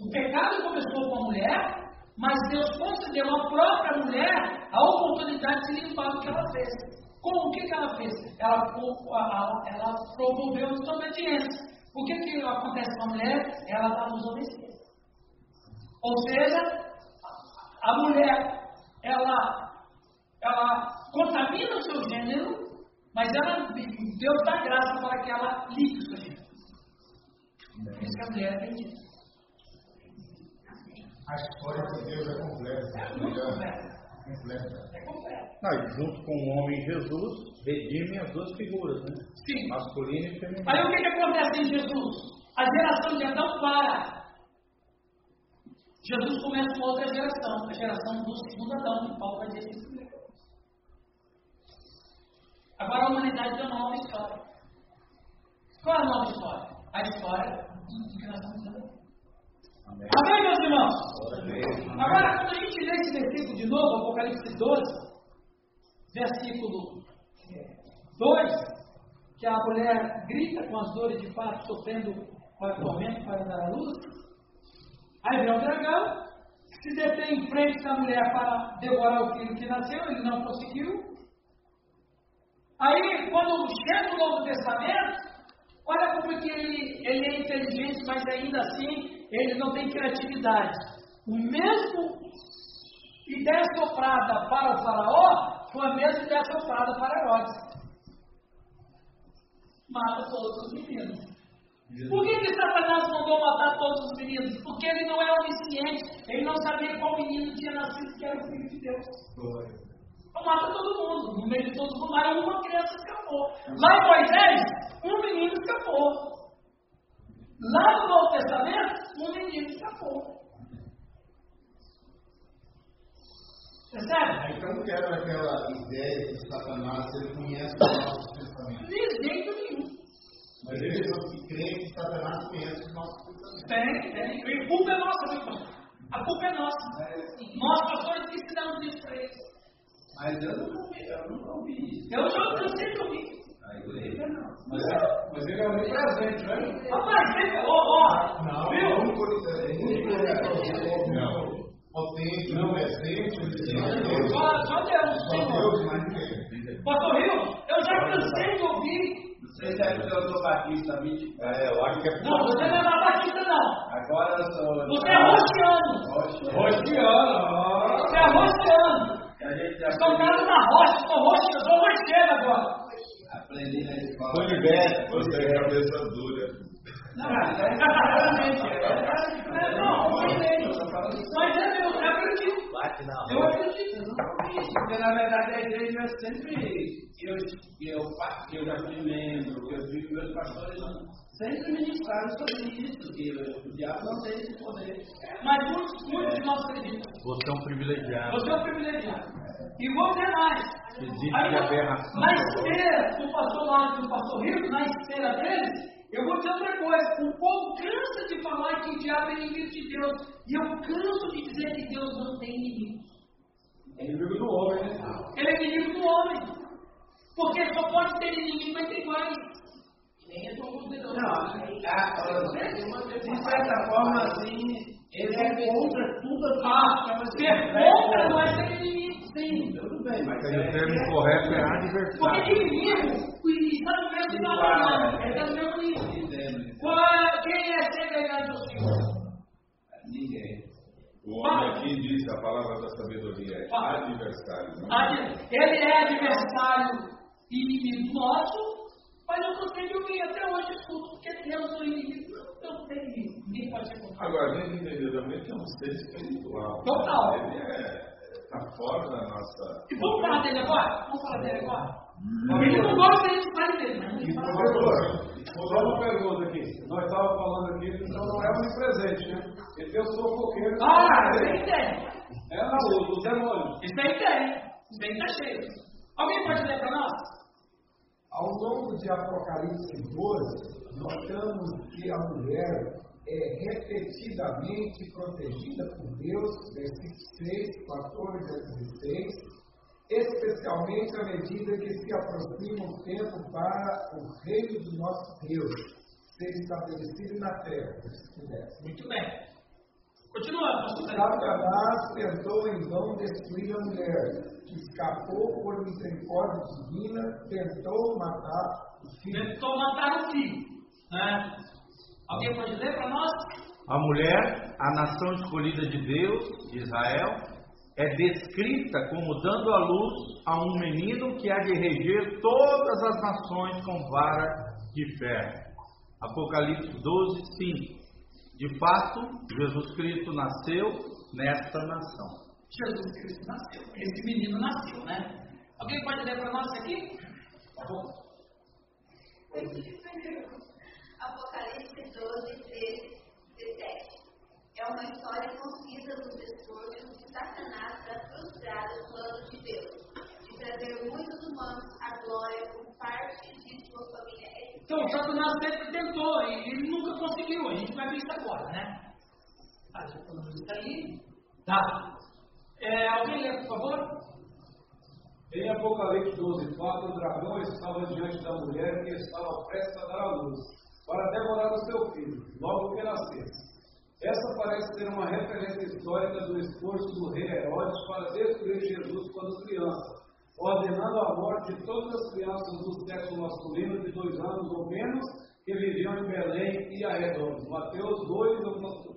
O pecado começou com a mulher, mas Deus concedeu à própria mulher a oportunidade de limpar o que ela fez. Como o que, que ela fez? Ela, ela, ela promoveu desobediência. O que, que acontece com a mulher? Ela dá desobediência. Ou seja, a mulher, ela, ela contamina o seu gênero, mas ela, Deus dá graça para que ela limpe o seu gênero. Por isso que a mulher é bendita. A história de Deus é completa. É muito completa. Completa. É completa. Ah, junto com o homem Jesus, redime as duas figuras, né? Sim. Masculino e feminino. Aí o que, que acontece em Jesus? A geração de Adão para. Jesus começa uma outra geração, a geração do segundo Adão, que Paulo vai dizer primeiro. Agora a humanidade tem uma nova história. Qual é a nova história? A história do que nós estamos vendo. Amém. Amém, meus irmãos? Amém. Agora, quando a gente lê esse de novo, Apocalipse 12, versículo 2, que a mulher grita com as dores de parto, sofrendo com o tormento para dar a luz, Aí vem o dragão, se detém em frente da mulher para devorar o filho que nasceu, ele não conseguiu. Aí, quando chega o Novo Testamento, olha como que ele, ele é inteligente, mas ainda assim ele não tem criatividade. O mesmo ideia soprada para o faraó foi a mesma ideia soprada para Herodes. Mata todos os meninos. Por que, que Satanás mandou matar todos os meninos? Porque ele não é onisciente, ele não sabia qual menino tinha nascido que era o filho de Deus. Então mata todo mundo. No meio de todo mundo, mas uma criança escapou. Lá em Moisés, um menino escapou. Lá no Novo Testamento, um menino escapou. Percebe? Então quebra aquela ideia que Satanás ele conhece os nossos pensamentos. De jeito nenhum. Mas ele pessoas que creem que Satanás conhece os nossos pensamentos. Tem, tem. E a culpa é nossa, viu, pastor? A culpa é nossa. Nós, pastores, que ensinamos isso para eles. Mas eu nunca ouvi, eu nunca ouvi isso. Eu já cansei de ouvir. A igreja não. Mas, é- mas ele é onipresente, né? Rapaz, você, ó, ó, Não, viu? não, não. Potente, não presente, Deus. Só, só Deus, Só Senhor. Deus, mas ninguém. Pastor Rio, eu já cansei de ouvir. Não sei se é porque eu sou batista, me É, eu acho que é Não, você não é batista, não. Agora eu sou. Você é roxiano. Roxa. Roxiano, Você é roxiano. Já Estou cara na rocha, estou roxo, eu sou roxeiro agora. aprendi na escola. Oliveira. Você é cabeça dura. Não, realmente, é, não, não tem Mas é meu, eu acredito. Bate na Eu acredito. Porque na verdade a igreja sempre. Eu, eu, eu já fui membro, eu vi meus pastores sempre ministraram sobre isso, que o diabo não tem esse poder. Mas muitos, muitos de nós acreditam. Você é um privilegiado. Você é um privilegiado. E vou dizer mais. Existe Aí, na- aberração. na esteira do pastor Lázaro e do pastor Rico, na esteira deles, eu vou dizer outra coisa. O povo cansa de falar que o diabo é inimigo de Deus. E eu canso de dizer que Deus não tem inimigo. é inimigo do homem, né? Ele é inimigo do homem. Porque só pode ter inimigo entre iguais. Nem é todo mundo Não, a- a- de certa forma, assim, ele é contra tudo aquilo Ah, contra não é ser inimigo. Sim, tudo bem, mas E o termo correto é Porque adversário. inimigo está no mesmo patamar. Ele está no mesmo nível. Qual é- Quem é semelhante ao Senhor? Ninguém. O homem aqui diz a palavra da sabedoria é adversário. Não? Ele é adversário e inimigo nosso, mas eu de ouvir até hoje escuto, porque Deus não é inimigo. Não, tem. Ninguém pode ser contra. Agora, a gente verdadeiramente é um ser espiritual. Total. Ele é. Está fora da nossa. E vamos falar dele agora? Vamos falar dele agora? Ele não gosta a gente fale dele, E fala. professor, Só uma pergunta aqui. Nós estávamos falando aqui, então não é onipresente, né? Ele tem o seu fofoqueiro. Ah, isso aí tem. É na luz, o demônio. Isso aí tem. Isso aí está cheio. Alguém pode ler para nós? Ao longo de Apocalipse 12, notamos que a mulher é repetidamente protegida por Deus, versículos 6, 14 a 16, especialmente à medida que se aproxima o tempo para o reino do nosso Deus ser estabelecido na terra. versículo 10. Muito bem. Continua, pastor. Satanás tentou em vão destruir a mulher, que escapou por misericórdia divina, tentou matar o filho. Tentou matar o filho. Né? Alguém pode ler para nós? A mulher, a nação escolhida de Deus, de Israel, é descrita como dando à luz a um menino que há de reger todas as nações com vara de ferro. Apocalipse 12, 5. De fato, Jesus Cristo nasceu nesta nação. Jesus Cristo nasceu. Esse menino nasceu, né? Alguém pode ler para nós aqui? Tá bom. Apocalipse 12, 13, 17. É uma história concisa dos esforços de Satanás para frustrar os planos de Deus, de trazer muitos humanos à glória por parte de sua família. Então, o Satanás sempre tentou e ele nunca conseguiu. A gente vai ver isso agora, né? Tá, já falamos isso aí. Tá. É, alguém lê, por favor? Em Apocalipse 12, 4, o dragão estava diante da mulher que estava prestes a dar à luz, para devorar o seu filho, logo que nascesse. Essa parece ser uma referência histórica do esforço do rei Herodes para destruir Jesus quando criança, ordenando a morte de todas as crianças do sexo masculino de dois anos ou menos que viviam em Belém e arredores. Mateus 2, alguma.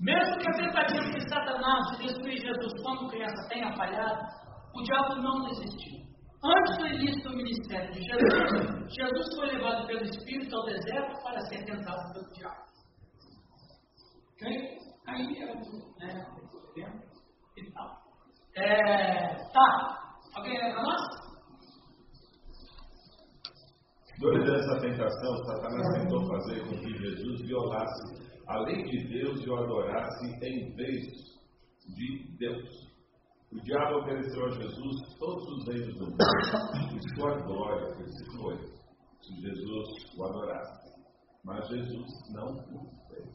Mesmo que a tentativa de Satanás de destruir Jesus quando criança tenha falhado, o diabo não desistiu. Antes do início do ministério de Jesus, Jesus foi levado pelo Espírito ao deserto para ser tentado pelo diabo. Ok? Aí é o né, tempo e tal. É, tá. Alguém lembra nós? Durante essa tentação, Satanás tentou fazer com que Jesus violasse a lei de Deus e o adorasse em vez de Deus. O diabo ofereceu a Jesus todos os reinos do mundo e sua glória, versículo 8, se Jesus o adorasse. Mas Jesus não o fez.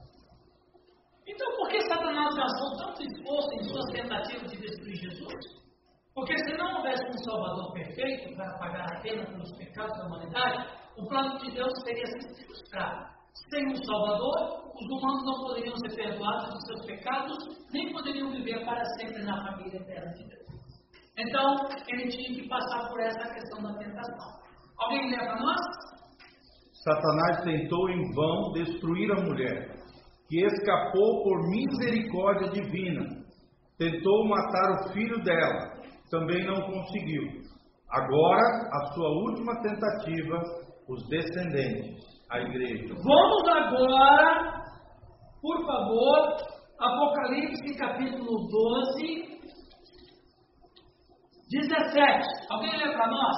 Então, por que Satanás gastou tanto esforço em suas tentativas de destruir Jesus? Porque se não houvesse um Salvador perfeito para pagar a pena pelos pecados da humanidade, o plano de Deus teria sido frustrado. Sem um Salvador, os humanos não poderiam ser perdoados dos seus pecados, nem poderiam viver para sempre na família eterna de Deus. Então, ele tinha que passar por essa questão da tentação. Alguém lembra nós? Satanás tentou em vão destruir a mulher, que escapou por misericórdia divina. Tentou matar o filho dela, também não conseguiu. Agora, a sua última tentativa, os descendentes, a igreja. Vamos agora, por favor, Apocalipse capítulo 12, 17. Alguém lê para nós?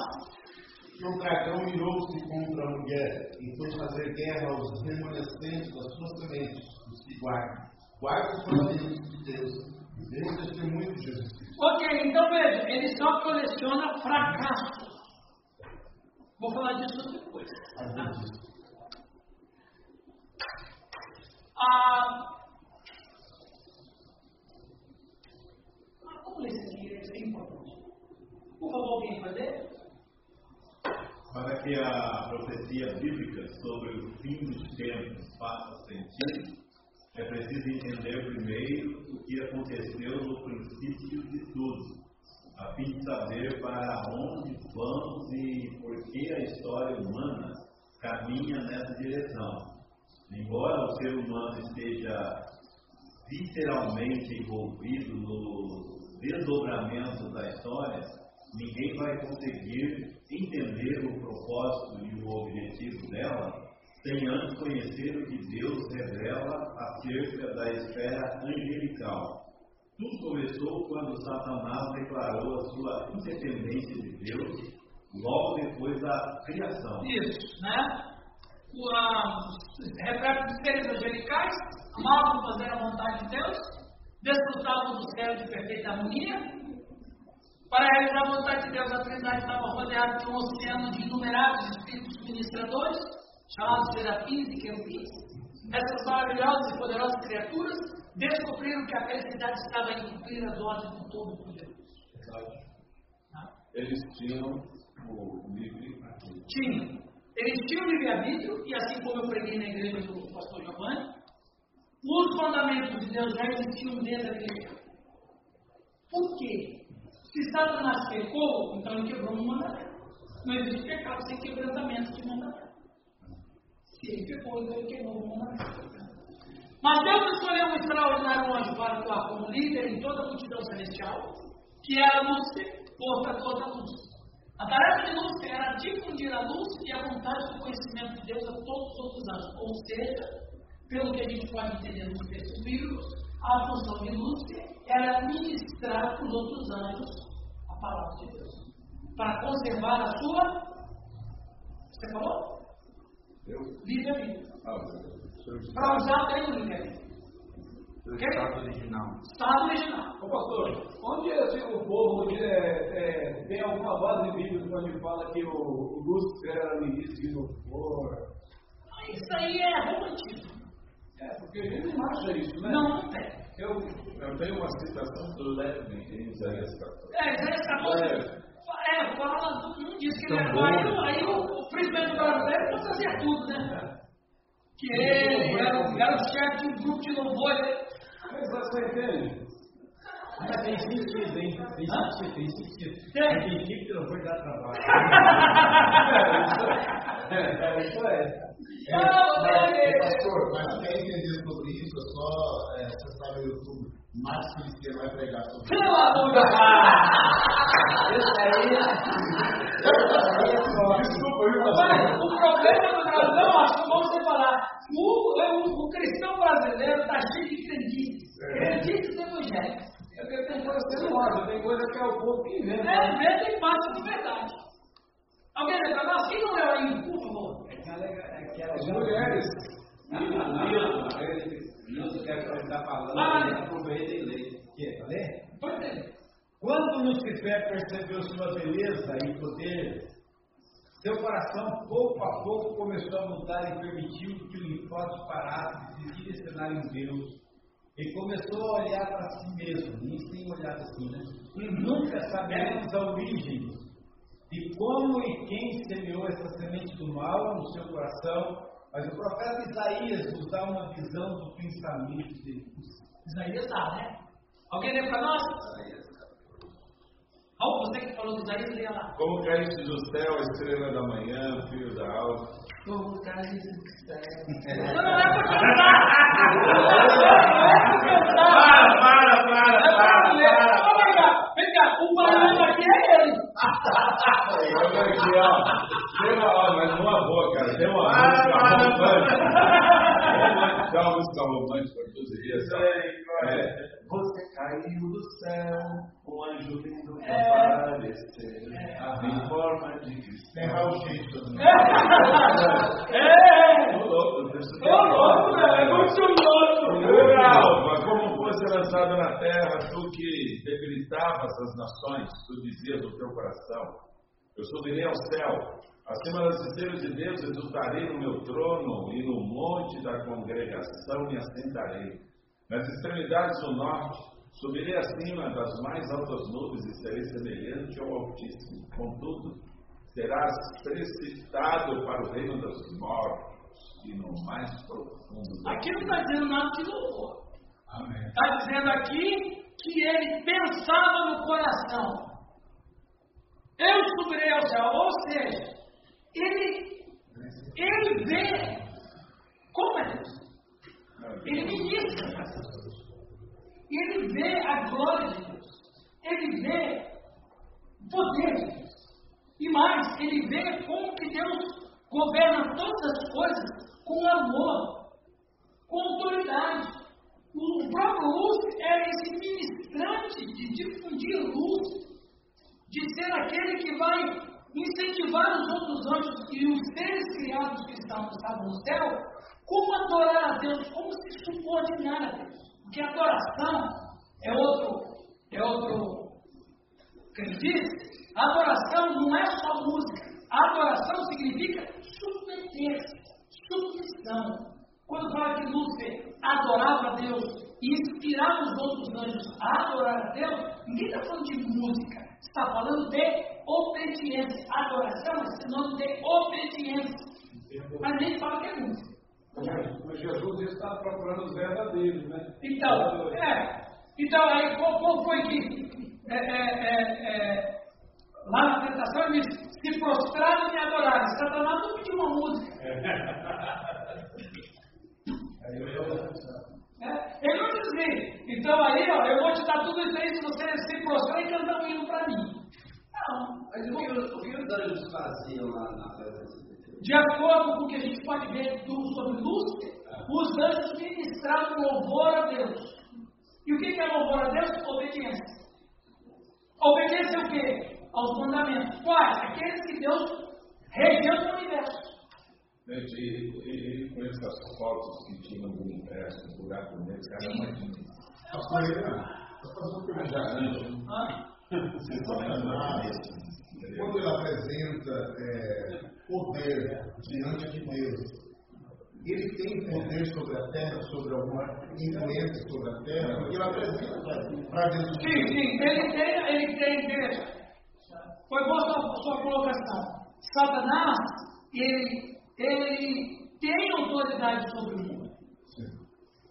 O dragão mirou-se contra a mulher e foi fazer guerra aos remanescentes das suas sementes, os que guardam. Guarda os mandamentos de Deus dê o testemunho de Jesus. Ok, então veja, ele só coleciona fracassos. Vou falar disso depois. Ah, vamos ler isso aqui, isso é importante. Por favor, alguém fazer? Para que a profecia bíblica sobre o fim dos tempos faça sentido, é preciso entender primeiro o que aconteceu no princípio de tudo, a fim de saber para onde vamos e por que a história humana caminha nessa direção. Embora o ser humano esteja literalmente envolvido no desdobramento da história, ninguém vai conseguir entender o propósito e o objetivo dela sem antes conhecer o que Deus revela acerca da esfera angelical. Tudo começou quando Satanás declarou a sua independência de Deus logo depois da criação. Isso, né? Os seres angelicais, amavam fazer a vontade de Deus, desfrutavam do céu de perfeita harmonia. Para realizar a vontade de Deus, a Trindade estava rodeada de um oceano de inumeráveis espíritos ministradores, chamados serafins e querubins. Essas maravilhosas e poderosas criaturas descobriram que a felicidade estava em cumprir as ordens do Todo-Poderoso. Eles tinham o livre arbítrio. Tinham. Eles tinham livre-arbítrio, e assim como eu preguei na igreja do pastor Giovanni, os mandamentos de Deus já existiam desde a criação. Por quê? Se Satanás pecou, então ele quebrou um mandamento. Não existe pecado sem quebrantamento de mandamento. Se ele pecou, então ele quebrou um mandamento. Mas Deus escolheu um extraordinário anjo para atuar como líder em toda a multidão celestial, que era Lúcifer, portador da luz. A tarefa de Lúcifer era difundir a luz e a vontade do conhecimento de Deus a todos os outros anjos. Ou seja, pelo que a gente pode entender nos textos bíblicos, a função de Lúcifer era ministrar para os outros anjos a palavra de Deus. Para conservar a sua. Você falou? Eu? Livre-arbítrio. Ah, Para usar bem o livre-arbítrio. O estado original. Estado original. Ô pastor, onde assim, o povo onde, é, é, tem alguma base bíblica onde fala que o, o Lúcifer era ministro de louvor? Ah, Isso aí é romantismo. É, porque a gente não acha isso, né? Não, não tem. Eu, Eu tenho uma citação leve em Isaías 14. É, Isaías 14. É, fala, não diz que ele era Tão aí, bom. aí o, o presidente brasileiro pode fazer tudo, né? que ele era, o- era o chefe de um grupo de louvor. Mas você entende? Mas tem sentido, hein? Tem sentido, tem sentido. Tem. Tem tipo que não foi dar trabalho. É, isso é. Não, Mas, ele- pastor, mas quer entender sobre isso, é só é, acessar no YouTube. Max Cristiano vai pregar sobre isso. Pelo amor de Deus! Esse aí, Desculpa, viu, Mas pastor? o problema do Brasil, acho que vamos separar. O, o, o cristão brasileiro está cheio de crendices. É porque tem coisa que você não acha, tem coisa que é o povo que inventa. É, inventa e passa por verdade. Alguém lembra nós? Quem não leu ainda, por favor? As mulheres. Nilton, ele- Nilton quer que ele está falando, Ah, ele aproveita e lê. Quer, tá lendo? Pode ler. Quando Lucifer percebeu sua beleza e poder, seu coração pouco a pouco começou a mudar e permitiu que o linfócito parasse de se direcionar em Deus. E começou a olhar para si mesmo, nem tem olhado assim, né? E nunca saberemos a origem de como e quem semeou essa semente do mal no seu coração. Mas o profeta Isaías nos dá uma visão do pensamento de Isaías dá, né? Alguém lembra para nós? Raul, você que falou de Isaías, leia lá. Como caíste do céu, a estrela da manhã, filho da alva. Como caíste do céu. Não, não é para cantar! Não é para cantar! para, para, É para. Ó, Vem cá, vem cá, o barulho aqui é ele. Olha aqui, ó. Tem uma, ó, mas numa boa, cara. Tem uma Para, música para, romântica. Tem uma música romântica para todos os dias. É, Você caiu do céu, um anjo lindo É. aparecer, em forma de Tem cristal. Raul Seixas, né? É! Tô louco, isso Ô, louco, velho, é muito louco! Legal, mas como fosse lançado na terra, tu que debilitavas as nações, tu dizias no teu coração: Eu subirei ao céu, acima das estrelas de Deus, exultarei no meu trono e no monte da congregação me assentarei. Nas extremidades do norte, subirei acima das mais altas nuvens e serei semelhante ao Altíssimo. Contudo, serás precipitado para o reino dos mortos e no mais profundo do Aqui não está dizendo nada de louvor. Amém. Está dizendo aqui que ele pensava no coração. Eu subirei ao céu. Ou seja, ele, ele vê como é Deus. Ele ministra. E ele vê a glória de Deus. Ele vê o poder de Deus. E mais, ele vê como que Deus governa todas as coisas com amor, com autoridade. O próprio Lúcio era esse ministrante de difundir luz, de ser aquele que vai incentivar os outros anjos e os seres criados que estavam, estavam no céu, como adorar a Deus, como se subordinar a Deus. Porque adoração é outro, é outro que adoração não é só música. Adoração significa submeter-se, submissão. Quando fala que Lúcifer adorava a Deus e inspirava os outros anjos a adorar a Deus, ninguém está falando de música. Está falando de obediência. Adoração é sinônimo de obediência. Mas nem fala que é música. Mas Jesus está procurando os verdadeiros, né? Então, é. Então, aí, qual, qual foi que. é, é, é, é, lá na tentação ele disse: se prostraram e me adoraram. Satanás não pediu uma música. É, ele não disse assim, então aí, ó, eu vou te dar tudo isso aí se você se prostrar e cantar um hino para mim. Não. Mas o que, os- o que os anjos faziam lá na festa de acordo com o que a gente pode ver do, sobre Lúcifer, os anjos ministravam louvor a Deus. E o que é louvor a Deus? Obediência. Obediência o quê? Aos mandamentos. Quais? Aqueles que Deus regeu no universo. Gente, e, e, e com essas fotos que tinham do universo, do buraco negro, cara, imagina. Pastor, eu posso fazer uma Já pergunta? Entendeu? Quando ele apresenta é, poder diante de Deus, ele tem poder sobre a terra, sobre alguma influência sobre a terra, porque ele apresenta para Deus. sim, sim, ele tem, ele tem, veja. Foi boa sua, sua colocação. Satanás, ele, ele tem autoridade sobre o mundo.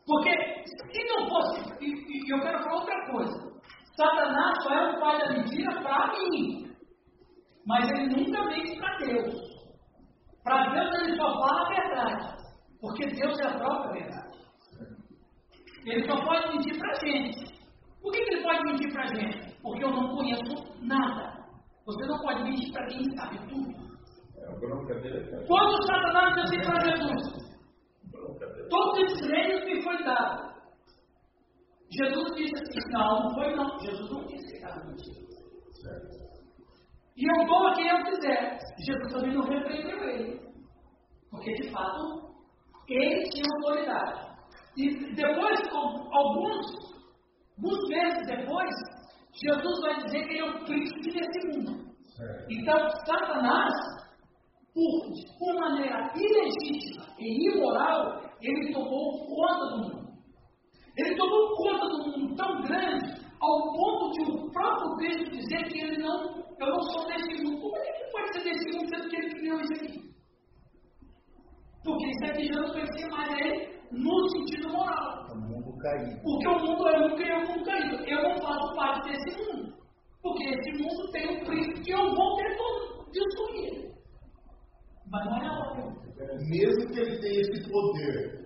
Porque se não fosse, e, e eu quero falar outra coisa, Satanás só é o pai da mentira para mim, mas ele nunca mente para Deus. Para Deus ele só fala a verdade, porque Deus é a própria verdade. Ele só pode mentir para a gente. Por que, que ele pode mentir para a gente? Porque eu não conheço nada. Você não pode mentir para quem sabe tudo. É, Quando Satanás disse para Jesus, todos esses reinos me foi dado. Jesus disse assim, não, não foi não. Jesus não disse que estava mentindo. E eu dou a quem eu quiser. Jesus também não repreendeu ele. Porque, de fato, ele tinha autoridade. E depois, alguns, alguns meses depois, Jesus vai dizer que ele é o príncipe desse mundo. Então, Satanás, por, por maneira ilegítima e imoral, ele tomou conta do mundo. Ele tomou conta do mundo tão grande, ao ponto de o próprio Cristo dizer que ele não, eu não sou desse mundo. Como é que pode ser desse mundo sendo que ele criou isso aqui? Porque isso aqui já não pertencia mais a ele no sentido moral. O mundo caído. Porque o mundo eu não criei o mundo caído. Eu não faço parte desse mundo. Porque esse mundo tem um príncipe que eu vou ter todo destruir. Mas não é óbvio. Mesmo que ele tenha esse poder,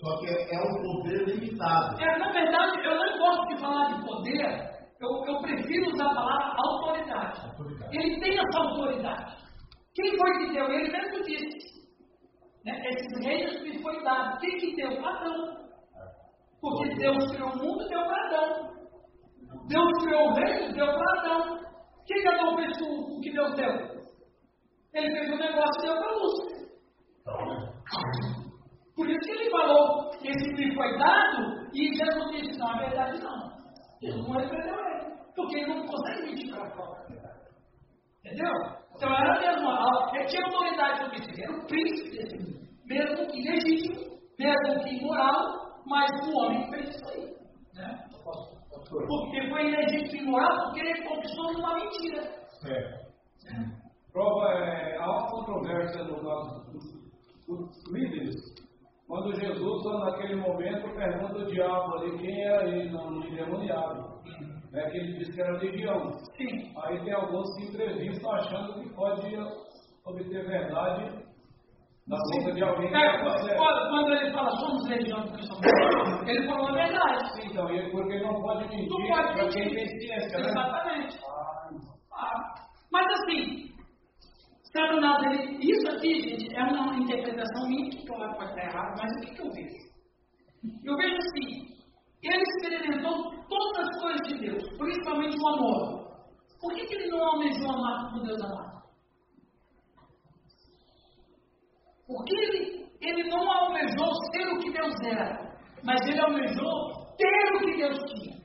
só que é, é um poder limitado. É, na verdade, eu não gosto de falar de poder, eu, eu prefiro usar a palavra autoridade. Autoridade. Ele tem essa autoridade. Quem foi que deu? Ele mesmo disse. Né? Esses reinos me foi dado. Quem que deu? Adão. Porque Deus criou o mundo, deu para Adão. Deus criou o reino, deu para Adão. Quem que Adão fez o que Deus deu? Ele fez um negócio e deu para Lúcifer. Por isso que ele falou que esse me foi dado e Jesus disse, não, é verdade não. Jesus não repreendeu ele. Porque ele não consegue mentir para a própria verdade. Entendeu? Então era mesmo, ele tinha autoridade sobre isso, era o príncipe desse mundo. Mesmo que legítimo, mesmo que imoral, mas o homem fez isso aí. Né? Porque foi ilegítimo e imoral porque ele conquistou numa mentira. É. Prova, é, há uma controvérsia no caso dos líderes. Quando Jesus, naquele momento, pergunta ao diabo ali quem era ele, não no endemoniado. Né, que ele disse que era legião. Sim. Aí tem alguns que entrevistam achando que pode obter verdade na boca de alguém que É, é quando, quando ele fala somos legião porque somos ele falou a verdade. Então, e porque ele não pode mentir Não pode para quem mentir. tem ciência, né? Exatamente. Ah, mas assim, Satanás, ele, isso aqui, gente, é uma interpretação minha, que claro pode estar errado, mas o que, que eu vejo? Eu vejo assim, ele experimentou todas as coisas de Deus, principalmente o amor. Por que, que ele não almejou amar como Deus amava? Porque ele, ele não almejou ser o que Deus era, mas ele almejou ter o que Deus tinha.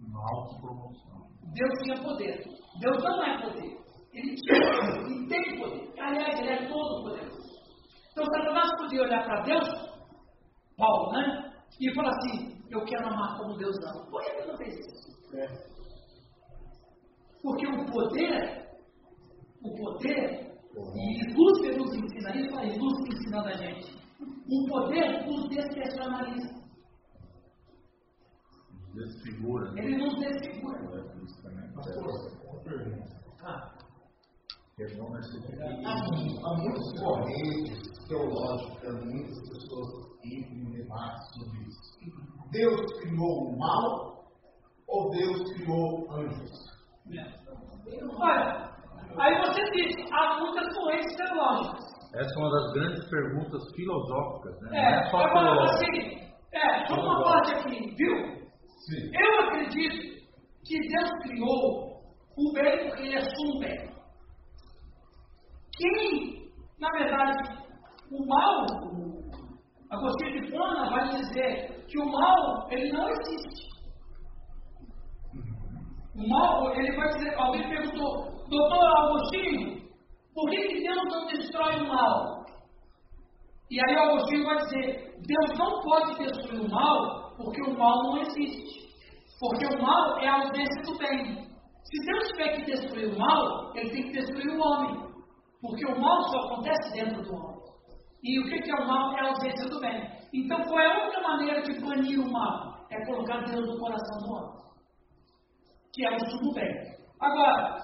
Uma autopromoção. Deus tinha poder. Deus não é poder. Ele tinha, tem poder. Aliás, ele é todo poderoso. Então Satanás podia olhar para Deus, Paulo, né? E falar assim: Eu quero amar como Deus ama. Por que ele não fez isso? Porque o poder, o poder, e Lúcifer nos ensina isso, aí Lúcifer ensinando a gente. O poder nos despersonaliza. Desfigura. né? Ele nos desfigura. É. Pastor, uma pergunta. Ah, É bom Há, mu- há muitas correntes teológicas, muitas pessoas entram em debate sobre isso. Deus criou o mal ou Deus criou anjos? Olha, aí você diz, há muitas correntes teológicas. Essa é uma das grandes perguntas filosóficas, né? É, não é só agora, assim, é, só uma parte aqui, viu? Sim. Eu acredito que Deus criou o bem porque ele é só bem. Quem, na verdade, o mal, Agostinho de Pona vai dizer que o mal, ele não existe. O mal, ele vai dizer, alguém perguntou, doutor Agostinho, por que, que Deus não destrói o mal? E aí Agostinho vai dizer, Deus não pode destruir o mal, porque o mal não existe. Porque o mal é a ausência do bem. Se Deus tiver que destruir o mal, ele tem que destruir o homem. Porque o mal só acontece dentro do homem. E o que é o mal? É a ausência do bem. Então, qual é a única maneira de banir o mal? É colocar Deus no coração do homem. Que é o estudo bem. Agora,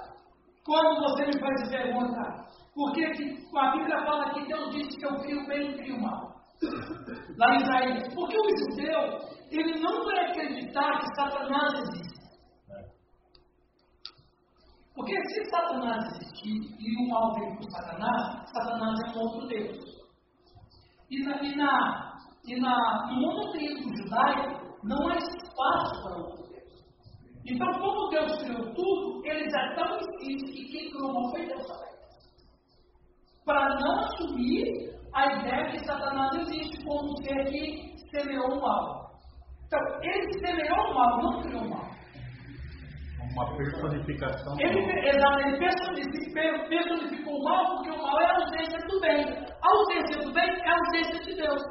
quando você me faz pergunta, por que, que a Bíblia fala que Deus disse que eu crio o bem e crio o mal? Lá em Isaías. Porque o judeu, ele não vai acreditar que Satanás existe. Porque se Satanás existir e o mal veio por Satanás, Satanás é um outro Deus. E, na, e, na, e na, no monoteísmo judaico não há espaço para outro Deus. Então, como Deus criou tudo, ele já tão insiste que quem criou mal foi Deus. Para não assumir a ideia que Satanás existe como um ser que semeou o mal. Então, ele semeou o mal, não criou o mal. Uma personificação. Ele, exato, ele personificou, personificou o mal porque o mal é a ausência do bem. A ausência do bem é a ausência de Deus.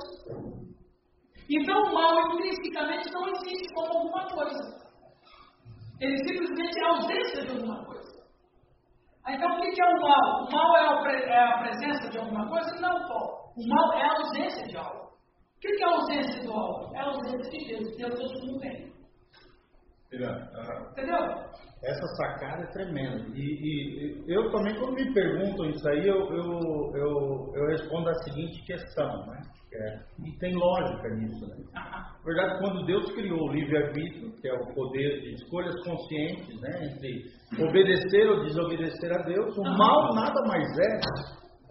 Então o mal intrinsecamente não existe como alguma coisa. Ele simplesmente é a ausência de alguma coisa. Então o que é o mal? O mal é a, pre- é a presença de alguma coisa? Não, Paulo. O mal é a ausência de algo. O que é a ausência do algo? É a ausência de Deus. Deus todo mundo tem. Entendeu? Essa sacada é tremenda. E, e eu também, quando me perguntam isso aí, eu, eu, eu, eu respondo a seguinte questão, né? É, e tem lógica nisso, né? Na verdade, quando Deus criou o livre-arbítrio, que é o poder de escolhas conscientes, né? Entre obedecer ou desobedecer a Deus, o mal nada mais é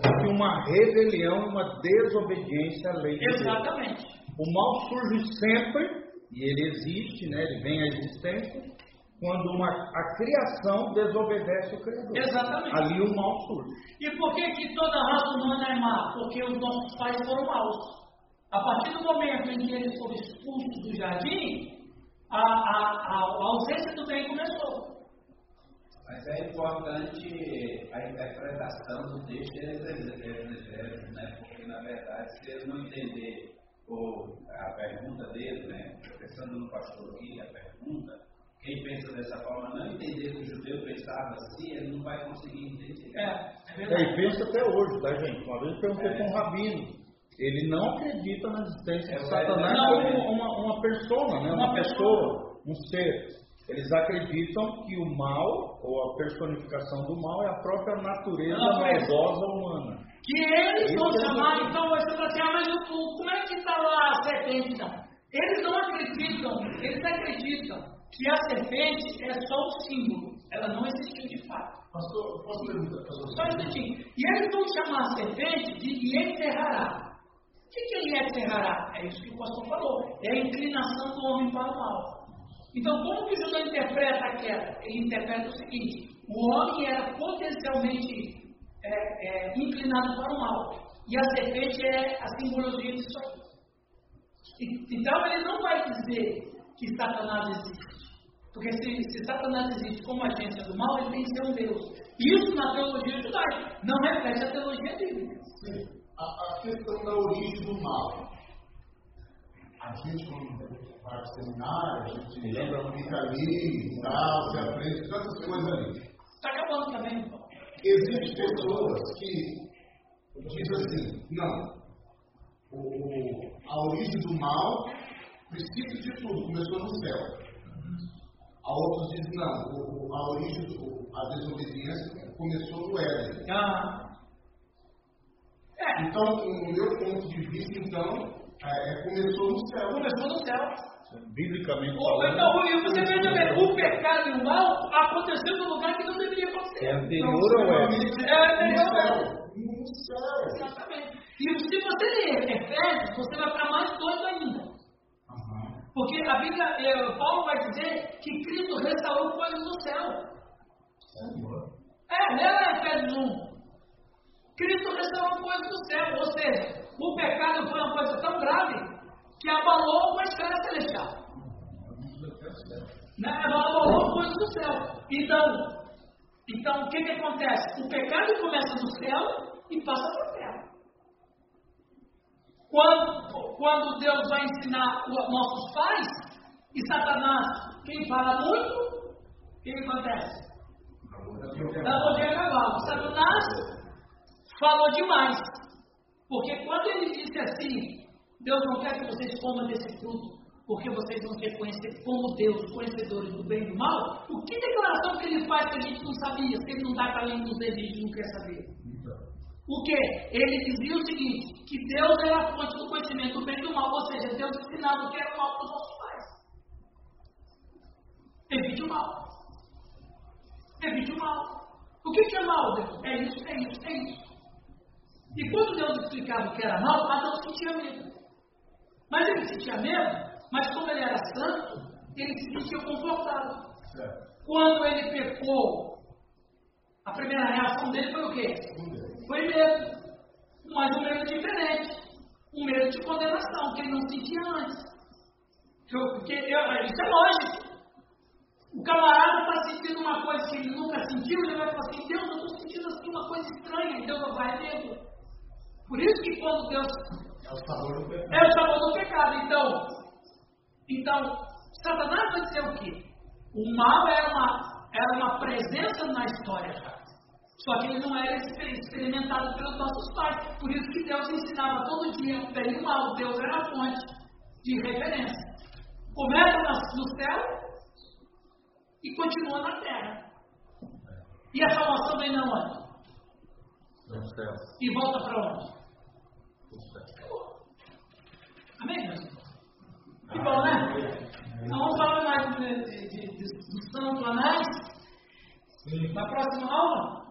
do que uma rebelião, uma desobediência à lei de Deus. Exatamente. O mal surge sempre, e ele existe, né? ele vem à existência, quando uma, a criação desobedece o Criador. Exatamente. Ali o mal surge. E por que, que toda raça humana é má? Porque os nossos pais foram maus. A partir do momento em que eles foram expulsos do jardim, a, a, a, a ausência do bem começou. Mas é importante a interpretação do texto exegético, né? Porque, na verdade, se ele não entender o, a pergunta dele, né? Pensando no pastor aqui, a pergunta, quem pensa dessa forma não entender que o judeu pensava assim, ele não vai conseguir entender. É, é É, e verdade. pensa até hoje, tá, gente? Uma vez eu perguntei para um rabino. Ele não acredita na existência É de Satanás verdade. como uma, uma persona, né? uma, Uma pessoa, um ser. Eles acreditam que o mal, ou a personificação do mal, é a própria natureza Natureza. maldosa humana. Que eles vão chamar, então você fala assim, ah, mas o- como é que está lá a serpente então? Eles não acreditam, eles acreditam que a serpente é só um símbolo, ela não existiu de fato. Pastor, posso perguntar? Só um instantinho. E eles vão chamar a serpente de Yetzerará. O que que é Yetzerará? É isso que o pastor falou. É a inclinação do homem para o mal. Então, como que o judeu interpreta a queda? Ele interpreta o seguinte: o homem era potencialmente é, é, inclinado para o mal. E a serpente é a simbologia disso. E- Então, ele não vai dizer que Satanás existe. Porque se, se Satanás existe como agência do mal, ele tem que ser um Deus. Isso na teologia judaica não reflete a teologia bíblica. Sim. A, a questão da origem do mal. A gente, quando vai para o seminário, a gente fica ali e tal, você aprende tantas coisas ali. Está acabando também, então. Existem pessoas que dizem assim, não, o- a origem do mal, princípio de tudo, começou no céu. A outros dizem, não, o- o- a origem, do, a desobediência começou no Éden. Ah. É, Então, no meu ponto de vista, então, é, é, começou no céu. começou no céu. Biblicamente O, falando, então, e você veja bem, o pecado e o mal aconteceu no lugar que não deveria acontecer. é anterior ao Éden. É, no anterior ao céu. No céu. Exatamente. E se você ler Efésios, você vai ficar mais doido ainda. Porque a Bíblia, eh, Paulo vai dizer que Cristo restaurou coisas no céu. Senhor. É, lá Efésios 1. Cristo restaurou coisas do céu. Ou seja, o pecado foi uma coisa tão grave que abalou a esfera celestial. Né? Abalou coisas do céu. Então, então, o que, que acontece? O pecado começa no céu e passa para a terra. Quando, quando Deus vai ensinar os nossos pais, e Satanás, quem fala muito, o que, que acontece? Dá bom dia a cavalo. Satanás falou demais. Porque quando ele disse assim, Deus não quer que vocês comam desse fruto, porque vocês vão se conhecer como Deus, conhecedores do bem e do mal, o que declaração que ele faz que a gente não sabia, se ele não dá para além dos e não quer saber? O que? Ele dizia o seguinte, que Deus era a fonte do conhecimento do bem e do mal, ou seja, Deus ensinava o que era o mal para os nossos pais. Evite o mal. Evite o mal. O que é mal, Deus? É isso, é isso, é isso. E quando Deus explicava o que era mal, Adão sentia medo. Mas ele sentia medo, mas como ele era santo, ele se sentia confortável. Quando ele pecou, a primeira reação dele foi o quê? Foi medo. Mas um medo diferente. Um medo de condenação, que ele não sentia antes. Porque eu, isso é lógico. O camarada está sentindo uma coisa que ele nunca sentiu, ele vai falar assim, Deus, eu estou sentindo assim uma coisa estranha, Deus vai medo. Por isso que quando Deus. É o sabor do pecado. É o sabor do pecado. Então, então Satanás vai dizer o quê? O mal era uma, era uma presença na história já. Só que ele não era experimentado pelos nossos pais. Por isso que Deus ensinava todo dia o bem e o mal. Deus era a fonte de referência. Começa no céu e continua na terra. E a salvação vem na onde? No céu. E volta para onde? No céu. Acabou. Amém? Que bom, né? Então vamos falar mais de, de, de, dos santos anais na próxima aula.